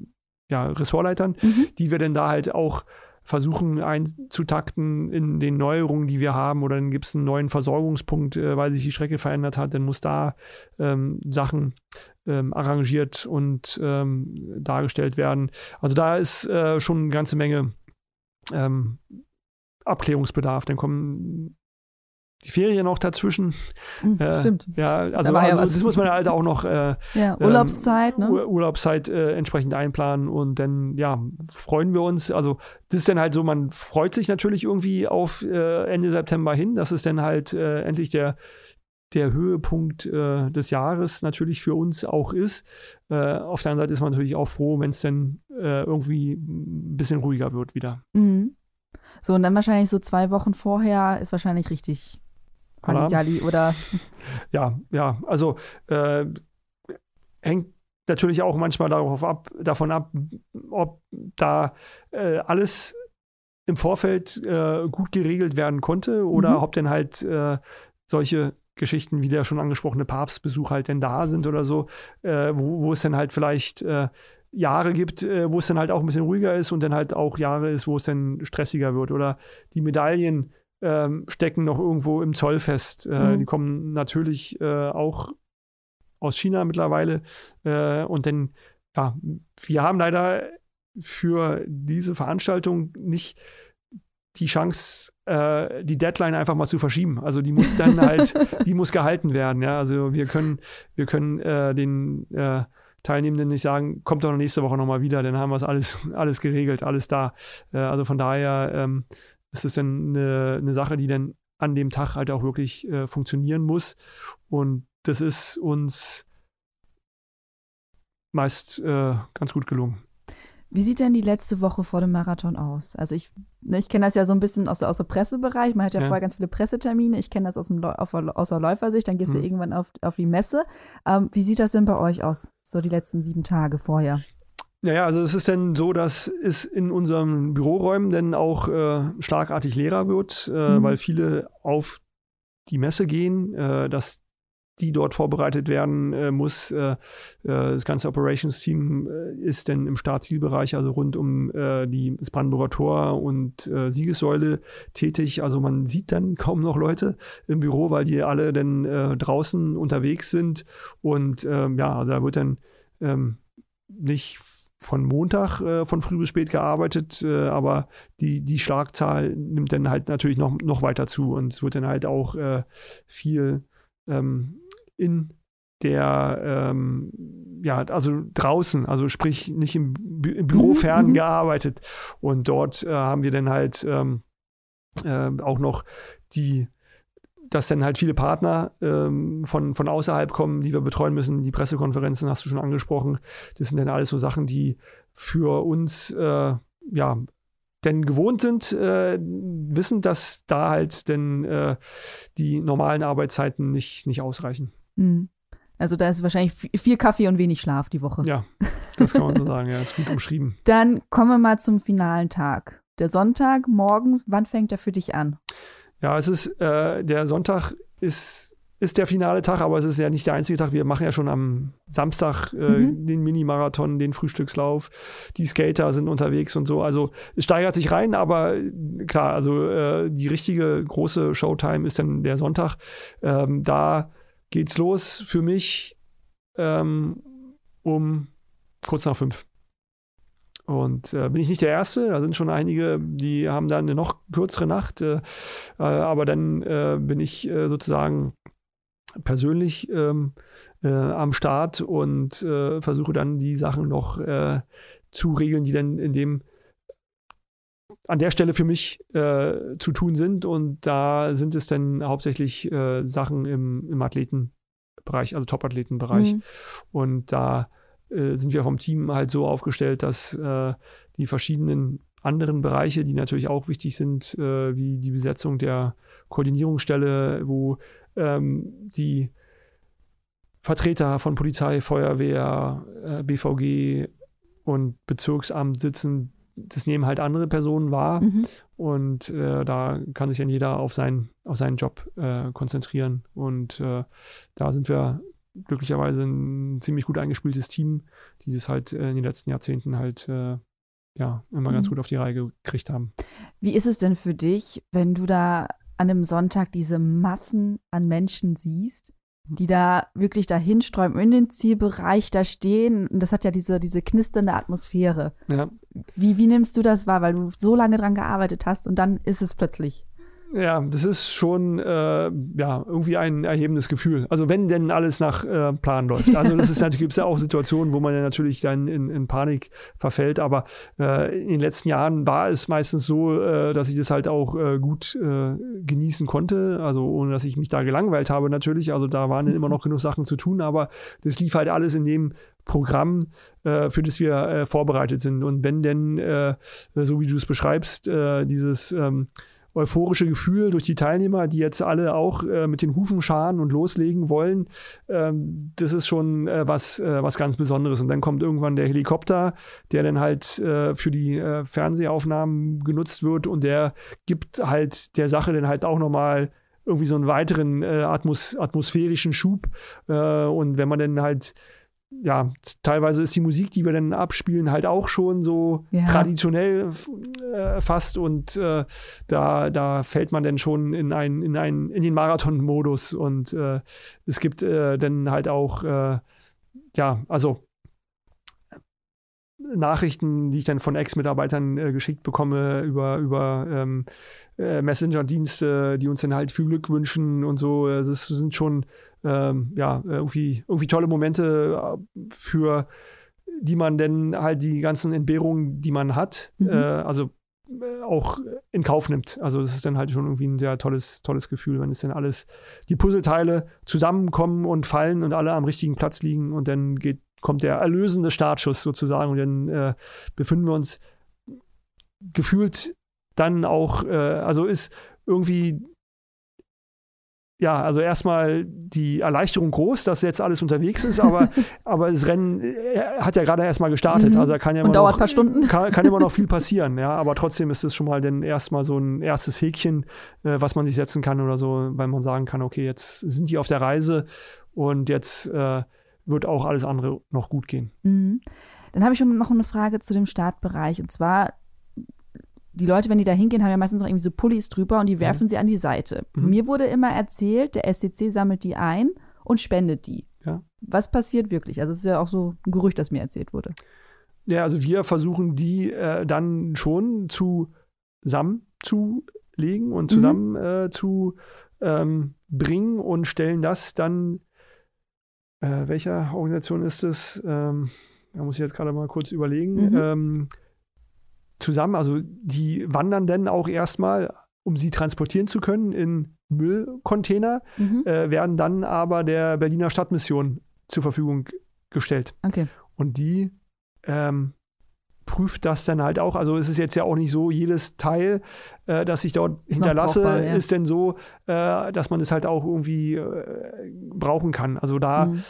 ja, Ressortleitern, mhm. die wir dann da halt auch versuchen einzutakten in den Neuerungen, die wir haben. Oder dann gibt es einen neuen Versorgungspunkt, äh, weil sich die Strecke verändert hat. Dann muss da ähm, Sachen ähm, arrangiert und ähm, dargestellt werden. Also da ist äh, schon eine ganze Menge ähm, Abklärungsbedarf. Dann kommen die Ferien noch dazwischen. Mhm, äh, stimmt. Ja, also, da also das muss man halt auch noch äh, ja, Urlaubszeit, ähm, ne? Urlaubszeit äh, entsprechend einplanen und dann ja freuen wir uns. Also das ist dann halt so, man freut sich natürlich irgendwie auf äh, Ende September hin. Das ist dann halt äh, endlich der der Höhepunkt äh, des Jahres natürlich für uns auch ist. Auf der anderen Seite ist man natürlich auch froh, wenn es dann irgendwie ein bisschen ruhiger wird wieder. Mhm. So, und dann wahrscheinlich so zwei Wochen vorher ist wahrscheinlich richtig Halligalli oder. Ja, ja, also äh, hängt natürlich auch manchmal darauf ab, davon ab, ob da äh, alles im Vorfeld äh, gut geregelt werden konnte oder mhm. ob denn halt äh, solche Geschichten wie der schon angesprochene Papstbesuch halt denn da sind oder so, äh, wo, wo es dann halt vielleicht äh, Jahre gibt, wo es dann halt auch ein bisschen ruhiger ist und dann halt auch Jahre ist, wo es dann stressiger wird. Oder die Medaillen ähm, stecken noch irgendwo im Zoll fest. Äh, mhm. Die kommen natürlich äh, auch aus China mittlerweile. Äh, und dann, ja, wir haben leider für diese Veranstaltung nicht die Chance, äh, die Deadline einfach mal zu verschieben. Also die muss dann halt, [laughs] die muss gehalten werden. Ja, also wir können, wir können äh, den äh, Teilnehmenden nicht sagen, kommt doch nächste Woche nochmal wieder, dann haben wir es alles, [laughs] alles geregelt, alles da. Äh, also von daher ähm, ist es dann eine, eine, Sache, die dann an dem Tag halt auch wirklich äh, funktionieren muss. Und das ist uns meist äh, ganz gut gelungen. Wie sieht denn die letzte Woche vor dem Marathon aus? Also ich, ne, ich kenne das ja so ein bisschen aus, aus dem Pressebereich. Man hat ja, ja. vorher ganz viele Pressetermine. Ich kenne das aus, dem, auf, aus der Läufersicht. Dann gehst mhm. du irgendwann auf, auf die Messe. Ähm, wie sieht das denn bei euch aus, so die letzten sieben Tage vorher? Naja, also es ist dann so, dass es in unseren Büroräumen dann auch äh, schlagartig leerer wird, äh, mhm. weil viele auf die Messe gehen, äh, dass die dort vorbereitet werden äh, muss. Äh, äh, das ganze Operations-Team äh, ist dann im Startzielbereich, also rund um äh, die, das Brandenburger Tor und äh, Siegessäule tätig. Also man sieht dann kaum noch Leute im Büro, weil die alle dann draußen unterwegs sind. Und ähm, ja, also da wird dann ähm, nicht von Montag äh, von früh bis spät gearbeitet, äh, aber die, die Schlagzahl nimmt dann halt natürlich noch, noch weiter zu und es wird dann halt auch äh, viel ähm, in der, ähm, ja, also draußen, also sprich nicht im, Bü im Büro mhm, fern mhm. gearbeitet. Und dort äh, haben wir dann halt ähm, äh, auch noch die, dass dann halt viele Partner ähm, von, von außerhalb kommen, die wir betreuen müssen. Die Pressekonferenzen hast du schon angesprochen. Das sind dann alles so Sachen, die für uns, äh, ja, denn gewohnt sind, äh, wissen, dass da halt denn äh, die normalen Arbeitszeiten nicht, nicht ausreichen. Mhm. Also da ist wahrscheinlich viel Kaffee und wenig Schlaf die Woche. Ja, das kann man so sagen, ja, ist gut umschrieben. [laughs] Dann kommen wir mal zum finalen Tag. Der Sonntag morgens, wann fängt er für dich an? Ja, es ist, äh, der Sonntag ist ist der finale Tag, aber es ist ja nicht der einzige Tag. Wir machen ja schon am Samstag äh, mhm. den Mini-Marathon, den Frühstückslauf. Die Skater sind unterwegs und so. Also es steigert sich rein, aber klar, also äh, die richtige große Showtime ist dann der Sonntag. Ähm, da geht's los für mich ähm, um kurz nach fünf. Und äh, bin ich nicht der Erste, da sind schon einige, die haben dann eine noch kürzere Nacht, äh, äh aber dann äh, bin ich äh, sozusagen persönlich ähm, äh, am Start und versuche dann die Sachen noch zu regeln, die dann in dem an der Stelle für mich zu tun sind. Und da sind es dann hauptsächlich Sachen im, im Athletenbereich, also Top-Athletenbereich. Mhm. Und da äh, sind wir vom Team halt so aufgestellt, dass die verschiedenen anderen Bereiche, die natürlich auch wichtig sind, wie die Besetzung der Koordinierungsstelle, wo ähm, die Vertreter von Polizei, Feuerwehr, äh, BVG und Bezirksamt sitzen, das nehmen halt andere Personen wahr mhm. und äh, da kann sich dann jeder auf, sein, auf seinen Job äh, konzentrieren und äh, da sind wir glücklicherweise ein ziemlich gut eingespieltes Team, die das halt äh, in den letzten Jahrzehnten halt äh, ja immer mhm. ganz gut auf die Reihe gekriegt haben. Wie ist es denn für dich, wenn du da an einem Sonntag diese Massen an Menschen siehst, die da wirklich dahin strömen, in den Zielbereich da stehen. Und das hat ja diese, diese knisternde Atmosphäre. Ja. Wie, wie nimmst du das wahr? Weil du so lange dran gearbeitet hast und dann ist es plötzlich. Ja, das ist schon äh, ja, irgendwie ein erhebendes Gefühl. Also wenn denn alles nach äh, Plan läuft. Also das ist [laughs] natürlich, gibt es ja auch Situationen, wo man ja natürlich dann in, in Panik verfällt. Aber äh, in den letzten Jahren war es meistens so, äh, dass ich das halt auch äh, gut äh, genießen konnte. Also ohne dass ich mich da gelangweilt habe natürlich. Also da waren immer noch genug Sachen zu tun, aber das lief halt alles in dem Programm, für das wir vorbereitet sind. Und wenn denn, äh, so wie du es beschreibst, dieses ähm, euphorische Gefühl durch die Teilnehmer, die jetzt alle auch äh, mit den Hufen scharen und loslegen wollen. Ähm, das ist schon äh, was, äh, was ganz Besonderes. Und dann kommt irgendwann der Helikopter, der dann halt äh, für die äh, Fernsehaufnahmen genutzt wird und der gibt halt der Sache dann halt auch nochmal irgendwie so einen weiteren äh, Atmos atmosphärischen Schub. und wenn man dann halt ja, teilweise ist die Musik, die wir dann abspielen, halt auch schon so ja. traditionell äh, fast und äh, da, da fällt man dann schon in, ein, in, ein, in den Marathon-Modus und äh, es gibt äh, dann halt auch, äh, ja, also Nachrichten, die ich dann von Ex-Mitarbeitern äh, geschickt bekomme über, über ähm, äh, Messenger-Dienste, die uns dann halt viel Glück wünschen und so. Das sind schon ähm, ja, irgendwie, irgendwie tolle Momente äh, für die man denn halt die ganzen Entbehrungen, die man hat, mhm. äh, also äh, auch in Kauf nimmt. Also das ist dann halt schon irgendwie ein sehr tolles, tolles Gefühl, wenn es dann alles, die Puzzleteile zusammenkommen und fallen und alle am richtigen Platz liegen und dann geht, kommt der erlösende Startschuss sozusagen und dann äh, befinden wir uns gefühlt dann auch, äh, also ist irgendwie ja, also erstmal die Erleichterung groß, dass jetzt alles unterwegs ist, aber, [laughs] aber das Rennen äh, hat ja gerade erstmal gestartet. Mhm. Also kann ja immer Und dauert noch, ein paar Stunden. [laughs] Kann, kann, immer noch viel passieren, ja. Aber trotzdem ist es schon mal dann erstmal so ein erstes Häkchen, äh, was man sich setzen kann oder so, weil man sagen kann, okay, jetzt sind die auf der Reise und jetzt äh, wird auch alles andere noch gut gehen. Mhm. Dann habe ich noch eine Frage zu dem Startbereich. Und zwar, die Leute, wenn die da hingehen, haben ja meistens noch irgendwie so Pullis drüber und die werfen mhm. sie an die Seite. Mhm. Mir wurde immer erzählt, der SCC sammelt die ein und spendet die. Ja. Was passiert wirklich? Also es ist ja auch so ein Gerücht, das mir erzählt wurde. Ja, also wir versuchen die äh, dann schon zusammenzulegen und mhm. zusammen mhm. äh, zu ähm, bringen und stellen das dann, äh, welcher Organisation ist es? Ähm, da muss ich jetzt gerade mal kurz überlegen. Mhm. Ähm, zusammen. Also die wandern dann auch erstmal, um sie transportieren zu können, in Müllcontainer, mhm. äh, werden dann aber der Berliner Stadtmission zur Verfügung gestellt. Okay. Und die ähm, prüft das dann halt auch. Also es ist jetzt ja auch nicht so, jedes Teil, äh, das ich dort ist hinterlasse, brauchbar, ja. ist denn so, äh, dass man es halt auch irgendwie äh, brauchen kann. Also da mhm.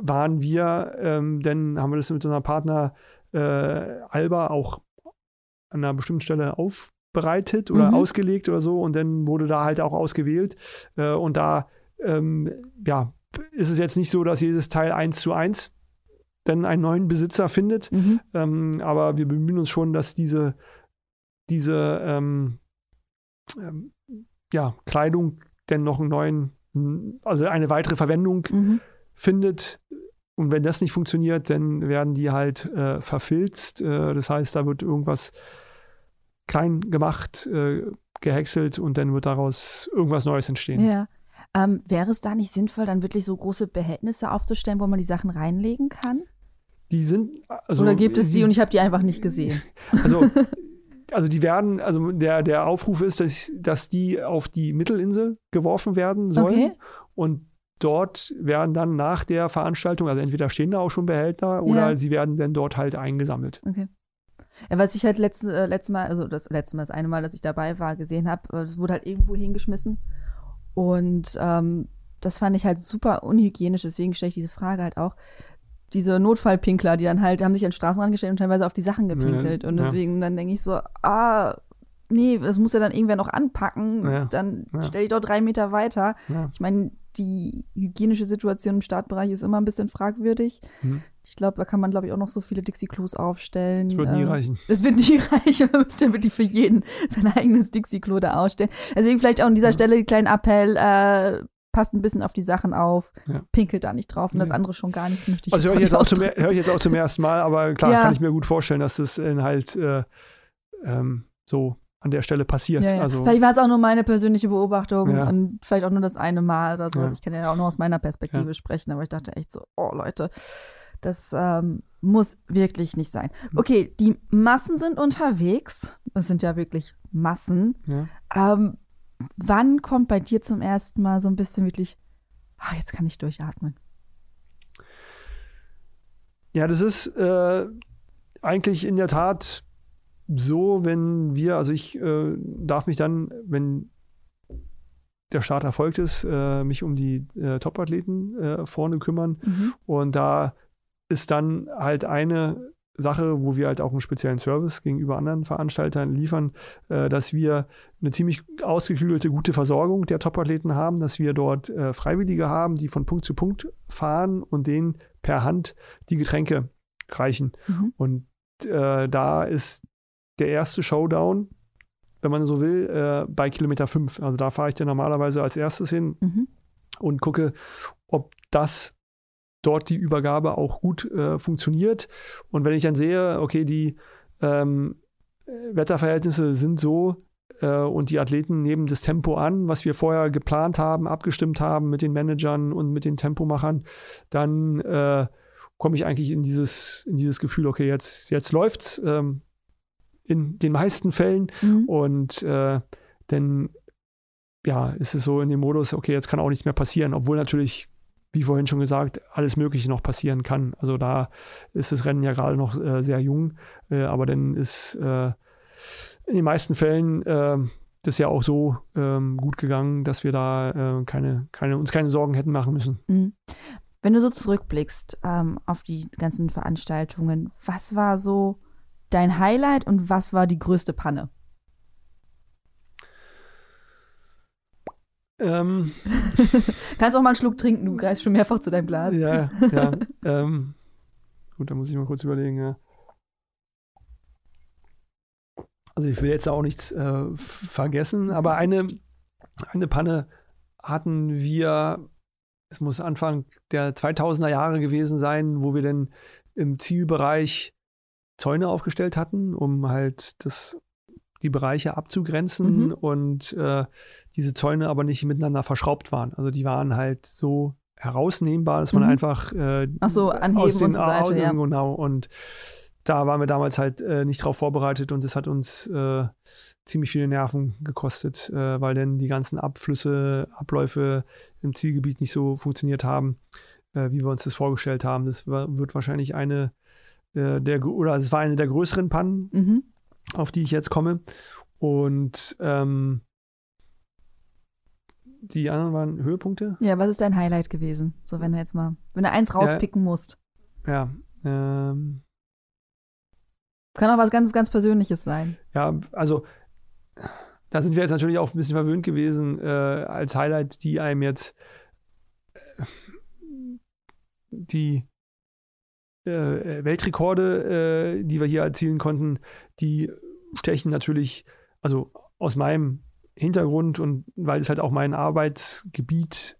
waren wir, ähm, denn haben wir das mit unserem Partner äh, Alba auch an einer bestimmten Stelle aufbereitet oder mhm. ausgelegt oder so und dann wurde da halt auch ausgewählt. Äh, und da ähm, ja, ist es jetzt nicht so, dass jedes Teil eins zu eins dann einen neuen Besitzer findet. Mhm. Ähm, aber wir bemühen uns schon, dass diese, diese ähm, ähm, ja, Kleidung denn noch einen neuen, also eine weitere Verwendung mhm. findet. Und wenn das nicht funktioniert, dann werden die halt äh, verfilzt. Äh, das heißt, da wird irgendwas klein gemacht, äh, gehäckselt und dann wird daraus irgendwas Neues entstehen. Ja. Ähm, wäre es da nicht sinnvoll, dann wirklich so große Behältnisse aufzustellen, wo man die Sachen reinlegen kann? Die sind. Also, Oder gibt es die, die und ich habe die einfach nicht gesehen? [laughs] Also, also die werden, also der, der Aufruf ist, dass, dass die auf die Mittelinsel geworfen werden sollen. Okay. Und dort werden dann nach der Veranstaltung, also entweder stehen da auch schon Behälter oder ja. sie werden dann dort halt eingesammelt. Okay. Ja, was ich halt letzte, äh, letzte Mal, also das letzte Mal, das eine Mal, dass ich dabei war, gesehen habe, äh, das wurde halt irgendwo hingeschmissen. Und ähm, das fand ich halt super unhygienisch, deswegen stelle ich diese Frage halt auch. Diese Notfallpinkler, die dann halt, haben sich an Straßen gestellt und teilweise auf die Sachen gepinkelt. Ja, und deswegen ja. dann denke ich so, ah, nee, das muss ja dann irgendwer noch anpacken. Ja, dann stell dich doch drei Meter weiter. Ich meine, die hygienische Situation im Startbereich ist immer ein bisschen fragwürdig. Hm. Ich glaube, da kann man, glaube ich, auch noch so viele Dixie-Klos aufstellen. Das wird nie ähm, reichen. Es wird [laughs] nie reichen. Man müsste ja wirklich für jeden sein eigenes Dixie-Klo da ausstellen. Deswegen vielleicht auch an dieser ja. Stelle einen kleinen Appell. Äh, passt ein bisschen auf die Sachen auf, ja. pinkelt da nicht drauf und das andere schon gar nicht. Das möchte ich also höre ich, jetzt auch zum, hör ich jetzt auch zum ersten Mal, aber klar ja. kann ich mir gut vorstellen, dass das in halt äh, ähm, so an der Stelle passiert. Ja, ja. Also, vielleicht war es auch nur meine persönliche Beobachtung Ja. und vielleicht auch nur das eine Mal oder so. Ich kann ja auch nur aus meiner Perspektive sprechen, aber ich dachte echt so, oh Leute, das ähm, muss wirklich nicht sein. Hm. Okay, die Massen sind unterwegs. Es sind ja wirklich Massen. Ähm, wann kommt bei dir zum ersten Mal so ein bisschen wirklich, ah, jetzt kann ich durchatmen? Ja, das ist äh, eigentlich in der Tat so, wenn wir, also ich äh, darf mich dann, wenn der Start erfolgt ist, äh, mich um die äh, Top-Athleten äh, vorne kümmern. Mhm. Und da ist dann halt eine Sache, wo wir halt auch einen speziellen Service gegenüber anderen Veranstaltern liefern, äh, dass wir eine ziemlich ausgeklügelte, gute Versorgung der Top-Athleten haben, dass wir dort äh, Freiwillige haben, die von Punkt zu Punkt fahren und denen per Hand die Getränke reichen. Mhm. Und äh, da ist der erste Showdown, wenn man so will, äh, bei Kilometer 5. Also da fahre ich dann normalerweise als erstes hin Mhm. und gucke, ob das dort die Übergabe auch gut äh, funktioniert. Und wenn ich dann sehe, okay, die ähm, äh, Wetterverhältnisse sind so äh, und die Athleten nehmen das Tempo an, was wir vorher geplant haben, abgestimmt haben mit den Managern und mit den Tempomachern, dann äh, komme ich eigentlich in dieses, in dieses Gefühl, okay, jetzt, jetzt läuft's. Ähm, in den meisten Fällen. Mhm. Und äh, dann ja, ist es so in dem Modus, okay, jetzt kann auch nichts mehr passieren, obwohl natürlich, wie vorhin schon gesagt, alles Mögliche noch passieren kann. Also da ist das Rennen ja gerade noch äh, sehr jung, äh, aber dann ist äh, in den meisten Fällen äh, das ja auch so ähm, gut gegangen, dass wir da äh, keine, keine, uns keine Sorgen hätten machen müssen. Mhm. Wenn du so zurückblickst ähm, auf die ganzen Veranstaltungen, was war so dein Highlight und was war die größte Panne? Ähm, [laughs] Kannst auch mal einen Schluck trinken, du greifst schon mehrfach zu deinem Glas. ja, ja. [laughs] ähm, gut, da muss ich mal kurz überlegen, ja. Also ich will jetzt auch nichts äh, vergessen, aber eine, eine Panne hatten wir, es muss Anfang der 2000er Jahre gewesen sein, wo wir dann im Zielbereich Zäune aufgestellt hatten, um halt das, die Bereiche abzugrenzen Mhm. und äh, diese Zäune aber nicht miteinander verschraubt waren. Also die waren halt so herausnehmbar, dass man Mhm. einfach äh, Ach so, anheben aus den und Seite, ja. genau. Und da waren wir damals halt äh, nicht drauf vorbereitet und es hat uns äh, ziemlich viele Nerven gekostet, äh, weil dann die ganzen Abflüsse, Abläufe im Zielgebiet nicht so funktioniert haben, äh, wie wir uns das vorgestellt haben. Das war, wird wahrscheinlich eine äh, der, oder es war eine der größeren Pannen, Mhm. auf die ich jetzt komme. Und ähm, die anderen waren Höhepunkte. Ja, was ist dein Highlight gewesen? So, wenn du jetzt mal, wenn du eins rauspicken musst. Ja. Ähm, Kann auch was ganz, ganz Persönliches sein. Ja, also da sind wir jetzt natürlich auch ein bisschen verwöhnt gewesen, äh, als Highlight, die einem jetzt äh, die äh, Weltrekorde, äh, die wir hier erzielen konnten, die stechen natürlich, also aus meinem Hintergrund und weil es halt auch mein Arbeitsgebiet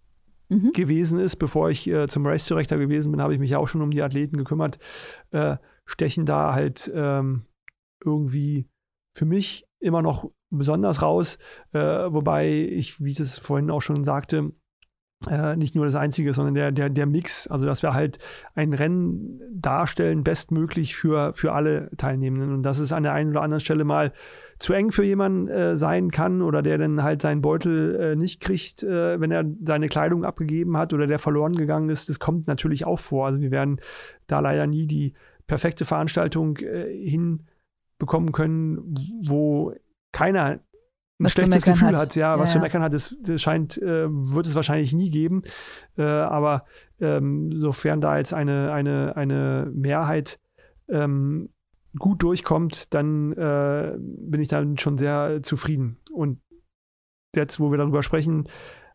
Mhm. gewesen ist, bevor ich äh, zum Race Director gewesen bin, habe ich mich ja auch schon um die Athleten gekümmert, äh, stechen da halt ähm, irgendwie für mich immer noch besonders raus, äh, wobei ich, wie ich das vorhin auch schon sagte, äh, nicht nur das Einzige, sondern der, der, der Mix, also dass wir halt ein Rennen darstellen, bestmöglich für, für alle Teilnehmenden. Und dass es an der einen oder anderen Stelle mal zu eng für jemanden äh, sein kann oder der dann halt seinen Beutel äh, nicht kriegt, äh, wenn er seine Kleidung abgegeben hat oder der verloren gegangen ist, das kommt natürlich auch vor. Also wir werden da leider nie die perfekte Veranstaltung äh, hinbekommen können, wo keiner ein Was schlechtes Gefühl hat. hat. Ja, Ja, was zu meckern hat, das, das scheint, äh, wird es wahrscheinlich nie geben. Äh, aber ähm, sofern da jetzt eine, eine, eine Mehrheit ähm, gut durchkommt, dann äh, bin ich dann schon sehr zufrieden. Und jetzt, wo wir darüber sprechen,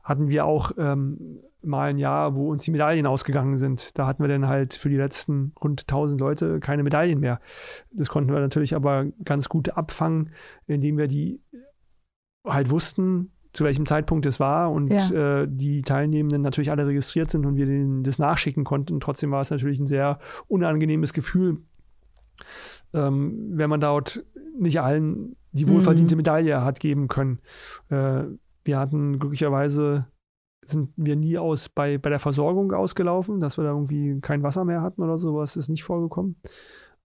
hatten wir auch ähm, mal ein Jahr, wo uns die Medaillen ausgegangen sind. Da hatten wir dann halt für die letzten rund 1000 Leute keine Medaillen mehr. Das konnten wir natürlich aber ganz gut abfangen, indem wir die halt wussten, zu welchem Zeitpunkt es war und Ja. äh, die Teilnehmenden natürlich alle registriert sind und wir denen das nachschicken konnten. Trotzdem war es natürlich ein sehr unangenehmes Gefühl, ähm, wenn man dort nicht allen die wohlverdiente mhm. Medaille hat geben können. Äh, wir hatten glücklicherweise sind wir nie aus bei, bei der Versorgung ausgelaufen, dass wir da irgendwie kein Wasser mehr hatten oder sowas, ist nicht vorgekommen.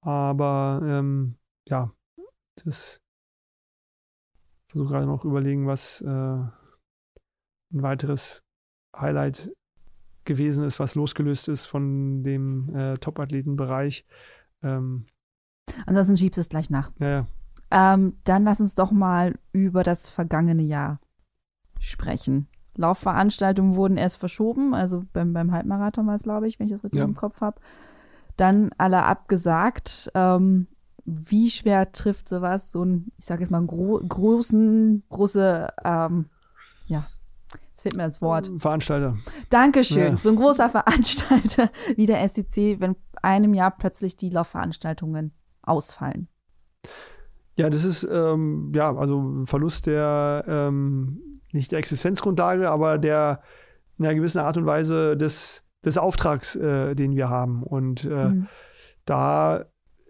Aber ähm, ja, das versuche gerade noch überlegen, was äh, ein weiteres Highlight gewesen ist, was losgelöst ist von dem äh, Top-Athletenbereich. Ähm, Ansonsten schiebst du es gleich nach. Ja, ja. Ähm, dann lass uns doch mal über das vergangene Jahr sprechen. Laufveranstaltungen wurden erst verschoben, also beim, beim Halbmarathon war es, glaube ich, wenn ich das richtig ja. im Kopf habe. Dann alle abgesagt. Ähm, wie schwer trifft sowas, so ein, ich sage jetzt mal, gro großen, große, ähm, ja, jetzt fehlt mir das Wort. Veranstalter. Dankeschön. Ja. So ein großer Veranstalter [laughs] wie der SEC, wenn einem Jahr plötzlich die Laufveranstaltungen ausfallen. Ja, das ist ähm, ja also Verlust der ähm, nicht der Existenzgrundlage, aber der in einer gewissen Art und Weise des, des Auftrags, äh, den wir haben. Und äh, mhm. da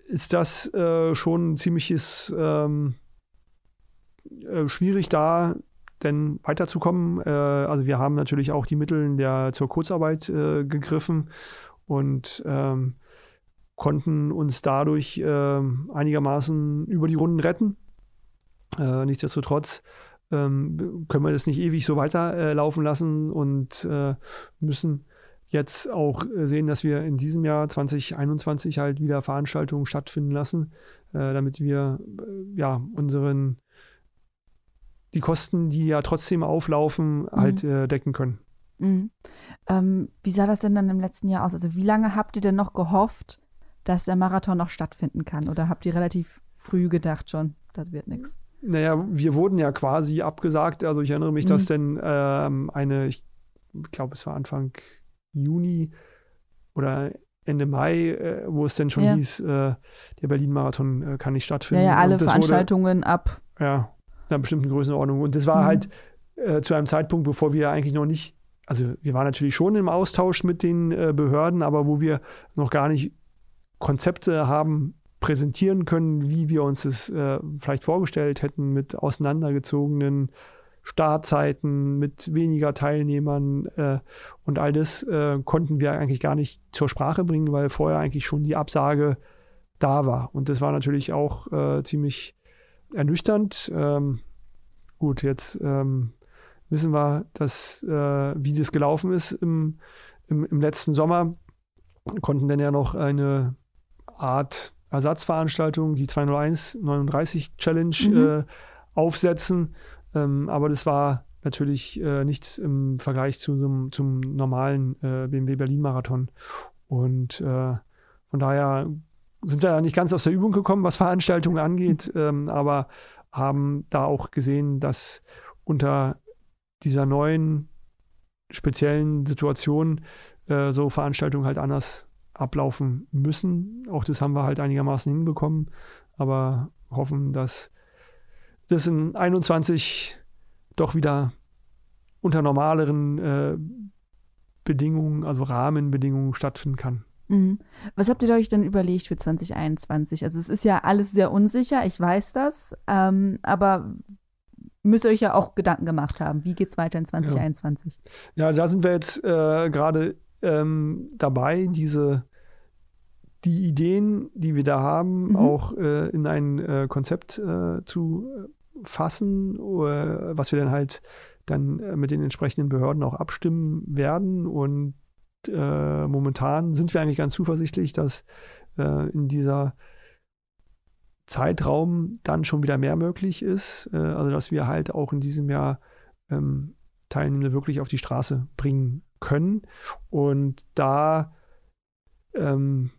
ist das äh, schon ziemliches ähm, äh, schwierig da denn weiterzukommen. Äh, also wir haben natürlich auch die Mittel der zur Kurzarbeit äh, gegriffen und ähm, konnten uns dadurch äh, einigermaßen über die Runden retten. Äh, nichtsdestotrotz ähm, können wir das nicht ewig so weiterlaufen lassen und müssen jetzt auch sehen, dass wir in diesem Jahr 2021 halt wieder Veranstaltungen stattfinden lassen, äh, damit wir äh, ja unseren die Kosten, die ja trotzdem auflaufen, mhm. halt decken können. Mhm. Ähm, wie sah das denn dann im letzten Jahr aus? Also wie lange habt ihr denn noch gehofft, dass der Marathon noch stattfinden kann? Oder habt ihr relativ früh gedacht schon, das wird nichts? Naja, wir wurden ja quasi abgesagt. Also ich erinnere mich, mhm. dass denn ähm, eine, ich glaube, es war Anfang Juni oder Ende Mai, äh, wo es denn schon ja. hieß, äh, der Berlin-Marathon äh, kann nicht stattfinden. Ja, ja alle Veranstaltungen wurde, ab. Ja, in einer bestimmten Größenordnung. Und das war mhm. halt äh, zu einem Zeitpunkt, bevor wir eigentlich noch nicht, also wir waren natürlich schon im Austausch mit den äh, Behörden, aber wo wir noch gar nicht Konzepte haben präsentieren können, wie wir uns es äh, vielleicht vorgestellt hätten, mit auseinandergezogenen Startzeiten, mit weniger Teilnehmern äh, und all das äh, konnten wir eigentlich gar nicht zur Sprache bringen, weil vorher eigentlich schon die Absage da war. Und das war natürlich auch äh, ziemlich ernüchternd. Ähm, gut, jetzt ähm, wissen wir, dass, äh, wie das gelaufen ist im, im, im letzten Sommer. Konnten dann ja noch eine Art Ersatzveranstaltung, die 201 39 Challenge mhm. äh, aufsetzen. Ähm, aber das war natürlich äh, nichts im Vergleich zu, zum, zum normalen äh, BMW Berlin Marathon. Und äh, von daher sind wir ja nicht ganz aus der Übung gekommen, was Veranstaltungen angeht, [laughs] ähm, aber haben da auch gesehen, dass unter dieser neuen speziellen Situation äh, so Veranstaltungen halt anders ablaufen müssen. Auch das haben wir halt einigermaßen hinbekommen, aber hoffen, dass das in 21 doch wieder unter normaleren äh, Bedingungen, also Rahmenbedingungen stattfinden kann. Mhm. Was habt ihr euch denn überlegt für 2021? Also es ist ja alles sehr unsicher, ich weiß das, ähm, aber müsst ihr euch ja auch Gedanken gemacht haben. Wie geht es weiter in 2021? Ja. ja, da sind wir jetzt äh, gerade ähm, dabei, diese die Ideen, die wir da haben, mhm. auch äh, in ein äh, Konzept äh, zu fassen, was wir dann halt dann äh, mit den entsprechenden Behörden auch abstimmen werden. Und äh, momentan sind wir eigentlich ganz zuversichtlich, dass äh, in dieser Zeitraum dann schon wieder mehr möglich ist. also dass wir halt auch in diesem Jahr ähm, Teilnehmende wirklich auf die Straße bringen können. Und da ähm,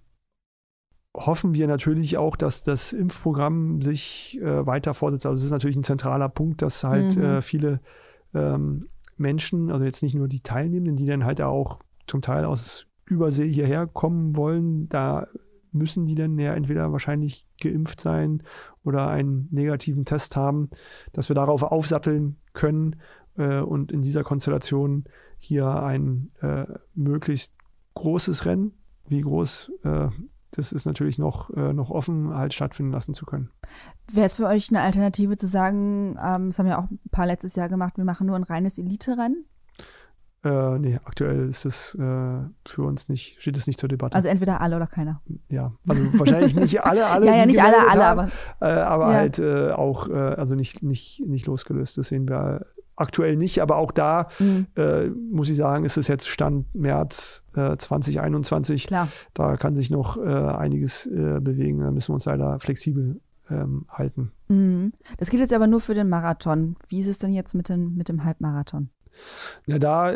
hoffen wir natürlich auch, dass das Impfprogramm sich äh, weiter fortsetzt. Also es ist natürlich ein zentraler Punkt, dass halt mhm. äh, viele ähm, Menschen, also jetzt nicht nur die Teilnehmenden, die dann halt auch zum Teil aus Übersee hierher kommen wollen, da müssen die dann ja entweder wahrscheinlich geimpft sein oder einen negativen Test haben, dass wir darauf aufsatteln können äh, und in dieser Konstellation hier ein äh, möglichst großes Rennen, wie groß äh, das ist natürlich noch, äh, noch offen, halt stattfinden lassen zu können. Wäre es für euch eine Alternative zu sagen, ähm, das haben ja auch ein paar letztes Jahr gemacht, wir machen nur ein reines Elite-Rennen? Äh, nee, aktuell ist es äh, für uns nicht, steht es nicht zur Debatte. Also entweder alle oder keiner. Ja, also wahrscheinlich nicht [laughs] alle, alle. ja, ja, nicht alle, alle, haben, aber. Äh, aber ja. halt äh, auch, äh, also nicht, nicht, nicht losgelöst. Das sehen wir aktuell nicht, aber auch da mhm. Äh, muss ich sagen, ist es jetzt Stand März 2021. Klar. Da kann sich noch einiges bewegen. Da müssen wir uns leider flexibel ähm, halten. Mhm. Das gilt jetzt aber nur für den Marathon. Wie ist es denn jetzt mit dem, mit dem Halbmarathon? Ja, da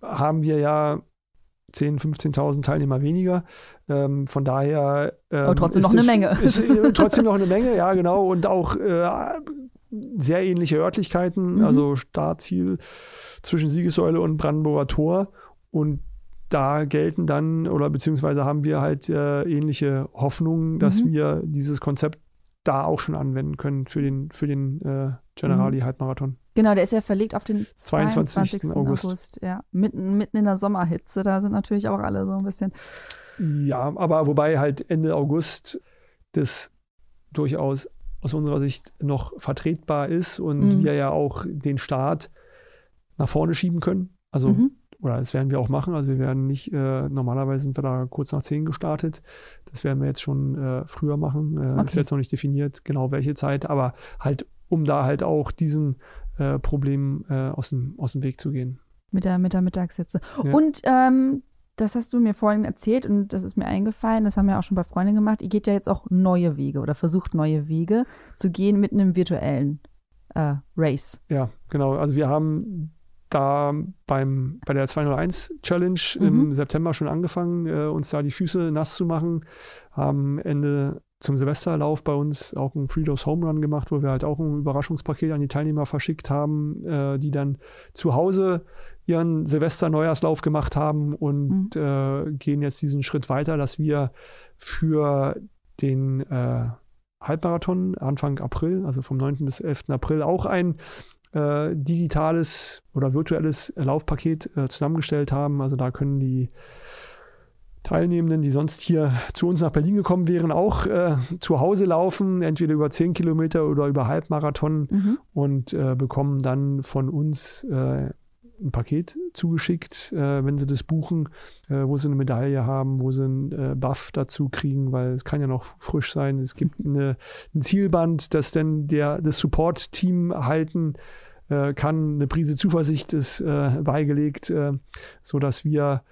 haben wir ja 10.000, 15.000 Teilnehmer weniger. Ähm, von daher. Ähm, Aber trotzdem noch eine Menge. Ist, äh, trotzdem noch eine [laughs] Menge, ja, genau. Und auch äh, sehr ähnliche Örtlichkeiten, mhm. also Startziel zwischen Siegessäule und Brandenburger Tor. Und da gelten dann, oder beziehungsweise haben wir halt äh, ähnliche Hoffnungen, dass mhm. wir dieses Konzept da auch schon anwenden können für den, für den äh, Generali-Halbmarathon. Genau, der ist ja verlegt auf den 22. 22. August. August. Ja, mitten, mitten in der Sommerhitze, da sind natürlich auch alle so ein bisschen. Ja, aber wobei halt Ende August das durchaus aus unserer Sicht noch vertretbar ist und mhm. wir ja auch den Start nach vorne schieben können. Also, mhm. oder das werden wir auch machen. Also wir werden nicht, äh, normalerweise sind wir da kurz nach 10 gestartet. Das werden wir jetzt schon äh, früher machen. Äh, okay. Ist jetzt noch nicht definiert, genau welche Zeit, aber halt, um da halt auch diesen äh, Problemen äh, aus, dem, aus dem Weg zu gehen. Mit der, mit der Mittagshitze. Ja. Und ähm, das hast du mir vorhin erzählt und das ist mir eingefallen, das haben wir auch schon bei Freunden gemacht. Ihr geht ja jetzt auch neue Wege oder versucht neue Wege zu gehen mit einem virtuellen äh, Race. Ja, genau. Also wir haben da beim, bei der 201 Challenge mhm. im September schon angefangen, äh, uns da die Füße nass zu machen, haben Ende zum Silvesterlauf bei uns auch ein Freedos Home Run gemacht, wo wir halt auch ein Überraschungspaket an die Teilnehmer verschickt haben, äh, die dann zu Hause ihren Silvester-Neujahrslauf gemacht haben und mhm. äh, gehen jetzt diesen Schritt weiter, dass wir für den äh, Halbmarathon Anfang April, also vom 9. bis 11. April, auch ein äh, digitales oder virtuelles Laufpaket äh, zusammengestellt haben. Also da können die Teilnehmenden, die sonst hier zu uns nach Berlin gekommen wären, auch äh, zu Hause laufen, entweder über 10 Kilometer oder über Halbmarathon mhm. und äh, bekommen dann von uns äh, ein Paket zugeschickt, äh, wenn sie das buchen, äh, wo sie eine Medaille haben, wo sie einen äh, Buff dazu kriegen, weil es kann ja noch frisch sein. Es gibt [laughs] eine, ein Zielband, das dann der, das Support-Team halten kann. Eine Prise Zuversicht ist beigelegt, sodass wir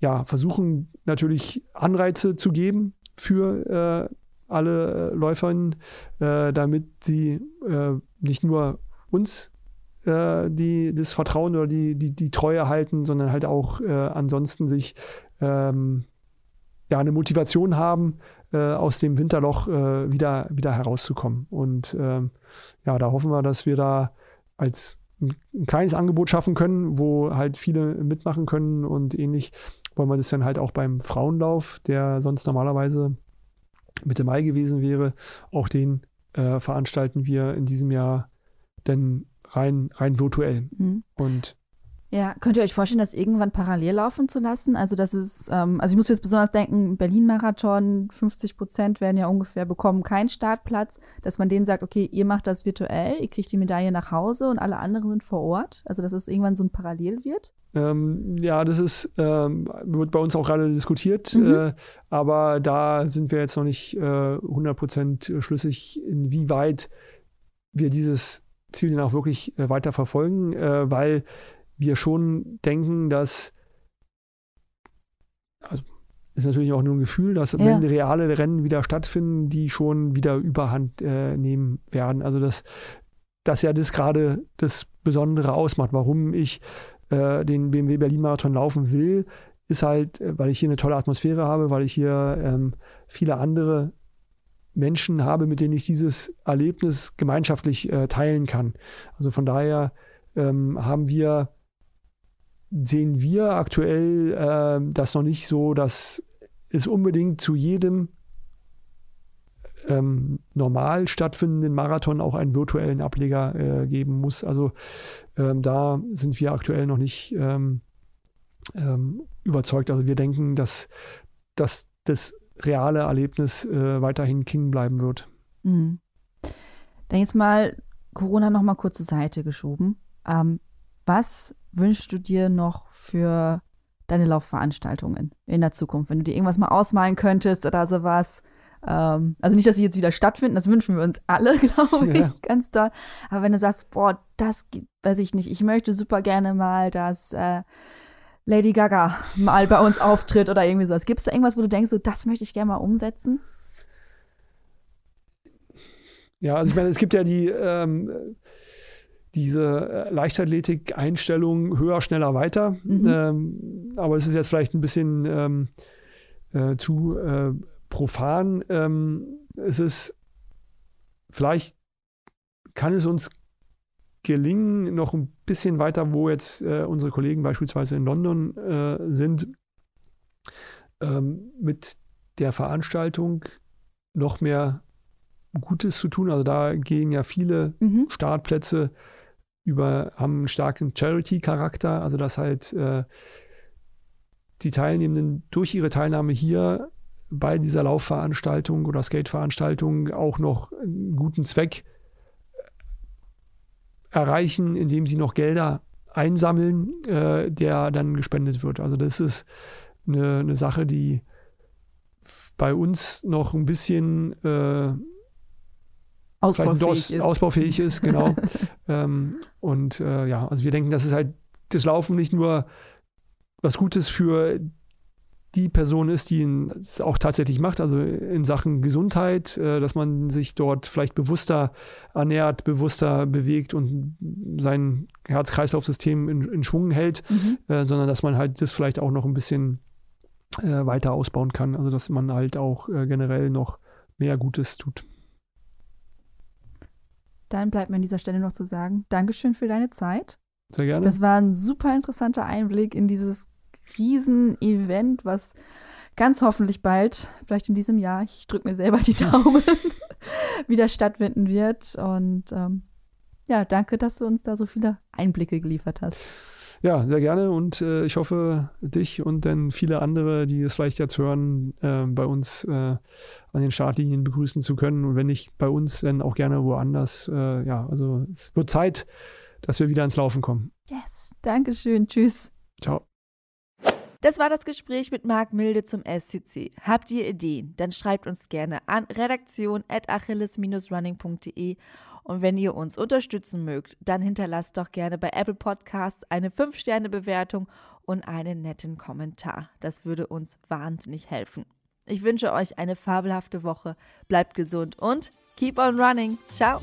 ja, versuchen natürlich Anreize zu geben für äh, alle äh, Läuferinnen, äh, damit sie äh, nicht nur uns äh, die, das Vertrauen oder die, die, die Treue halten, sondern halt auch äh, ansonsten sich ähm, ja, eine Motivation haben, aus dem Winterloch wieder, wieder herauszukommen. Und ähm, ja, da hoffen wir, dass wir da als ein kleines Angebot schaffen können, wo halt viele mitmachen können und ähnlich wollen wir das dann halt auch beim Frauenlauf, der sonst normalerweise Mitte Mai gewesen wäre, auch den äh, veranstalten wir in diesem Jahr dann rein, rein virtuell. Mhm. Und ja, könnt ihr euch vorstellen, das irgendwann parallel laufen zu lassen? Also das ist, ähm, also ich muss jetzt besonders denken, Berlin-Marathon, 50 Prozent werden ja ungefähr bekommen keinen Startplatz, dass man denen sagt, okay, ihr macht das virtuell, ihr kriegt die Medaille nach Hause und alle anderen sind vor Ort. Also dass es irgendwann so ein Parallel wird? Ähm, ja, das ist, ähm, wird bei uns auch gerade diskutiert, mhm. äh, aber da sind wir jetzt noch nicht äh, 100 Prozent schlüssig, inwieweit wir dieses Ziel dann auch wirklich äh, weiter verfolgen, äh, weil wir schon denken, dass, also ist natürlich auch nur ein Gefühl, dass ja. wenn reale Rennen wieder stattfinden, die schon wieder Überhand äh, nehmen werden. Also dass das ja das gerade das Besondere ausmacht, warum ich äh, den BMW Berlin Marathon laufen will, ist halt, äh, weil ich hier eine tolle Atmosphäre habe, weil ich hier ähm, viele andere Menschen habe, mit denen ich dieses Erlebnis gemeinschaftlich äh, teilen kann. Also von daher ähm, haben wir sehen wir aktuell äh, das noch nicht so, dass es unbedingt zu jedem ähm, normal stattfindenden Marathon auch einen virtuellen Ableger äh, geben muss. Also ähm, da sind wir aktuell noch nicht ähm, ähm überzeugt. Also wir denken, dass, dass das reale Erlebnis äh, weiterhin King bleiben wird. Mhm. Dann jetzt mal Corona noch mal kurz zur Seite geschoben. Ähm, was wünschst du dir noch für deine Laufveranstaltungen in der Zukunft? Wenn du dir irgendwas mal ausmalen könntest oder sowas. Ähm, also nicht, dass sie jetzt wieder stattfinden, das wünschen wir uns alle, [laughs] glaube ich, ja. ganz toll. Aber wenn du sagst, boah, das weiß ich nicht, ich möchte super gerne mal, dass äh, Lady Gaga mal bei uns auftritt oder irgendwie sowas. Gibt es da irgendwas, wo du denkst, so, das möchte ich gerne mal umsetzen? Ja, also ich meine, es gibt ja die ähm, diese äh, Leichtathletik-Einstellung höher, schneller, weiter. Mhm. Ähm, aber es ist jetzt vielleicht ein bisschen ähm, äh, zu äh, profan. Ähm, es ist vielleicht kann es uns gelingen, noch ein bisschen weiter, wo jetzt äh, unsere Kollegen beispielsweise in London äh, sind, ähm, mit der Veranstaltung noch mehr Gutes zu tun. Also da gehen ja viele mhm. Startplätze über, haben einen starken Charity-Charakter, also dass halt äh, die Teilnehmenden durch ihre Teilnahme hier bei dieser Laufveranstaltung oder Skate-Veranstaltung auch noch einen guten Zweck erreichen, indem sie noch Gelder einsammeln, äh, der dann gespendet wird. Also das ist eine, eine Sache, die bei uns noch ein bisschen äh, ausbaufähig ist. Ausbaufähig ist, genau. [laughs] ähm, und äh, ja, also wir denken, das ist halt das Laufen nicht nur was Gutes für die Person ist, die es auch tatsächlich macht, also in Sachen Gesundheit, äh, dass man sich dort vielleicht bewusster ernährt, bewusster bewegt und sein Herz-Kreislauf-System in, in, Schwung hält, mhm. äh, sondern dass man halt das vielleicht auch noch ein bisschen äh, weiter ausbauen kann. Also dass man halt auch generell noch mehr Gutes tut. Dann bleibt mir an dieser Stelle noch zu sagen, Dankeschön für deine Zeit. Sehr gerne. Das war ein super interessanter Einblick in dieses Riesen-Event, was ganz hoffentlich bald, vielleicht in diesem Jahr, ich drücke mir selber die Daumen, [laughs] wieder stattfinden wird. Und ähm, ja, danke, dass du uns da so viele Einblicke geliefert hast. Ja, sehr gerne und äh, ich hoffe, dich und dann viele andere, die es vielleicht jetzt hören, äh, bei uns äh, an den Startlinien begrüßen zu können und wenn nicht bei uns, dann auch gerne woanders. Äh, ja, also es wird Zeit, dass wir wieder ins Laufen kommen. Yes, Dankeschön, tschüss. Ciao. Das war das Gespräch mit Marc Milde zum SCC. Habt ihr Ideen? Dann schreibt uns gerne an redaktion.achilles-running.de und wenn ihr uns unterstützen mögt, dann hinterlasst doch gerne bei Apple Podcasts eine 5-Sterne-Bewertung und einen netten Kommentar. Das würde uns wahnsinnig helfen. Ich wünsche euch eine fabelhafte Woche, bleibt gesund und keep on running. Ciao!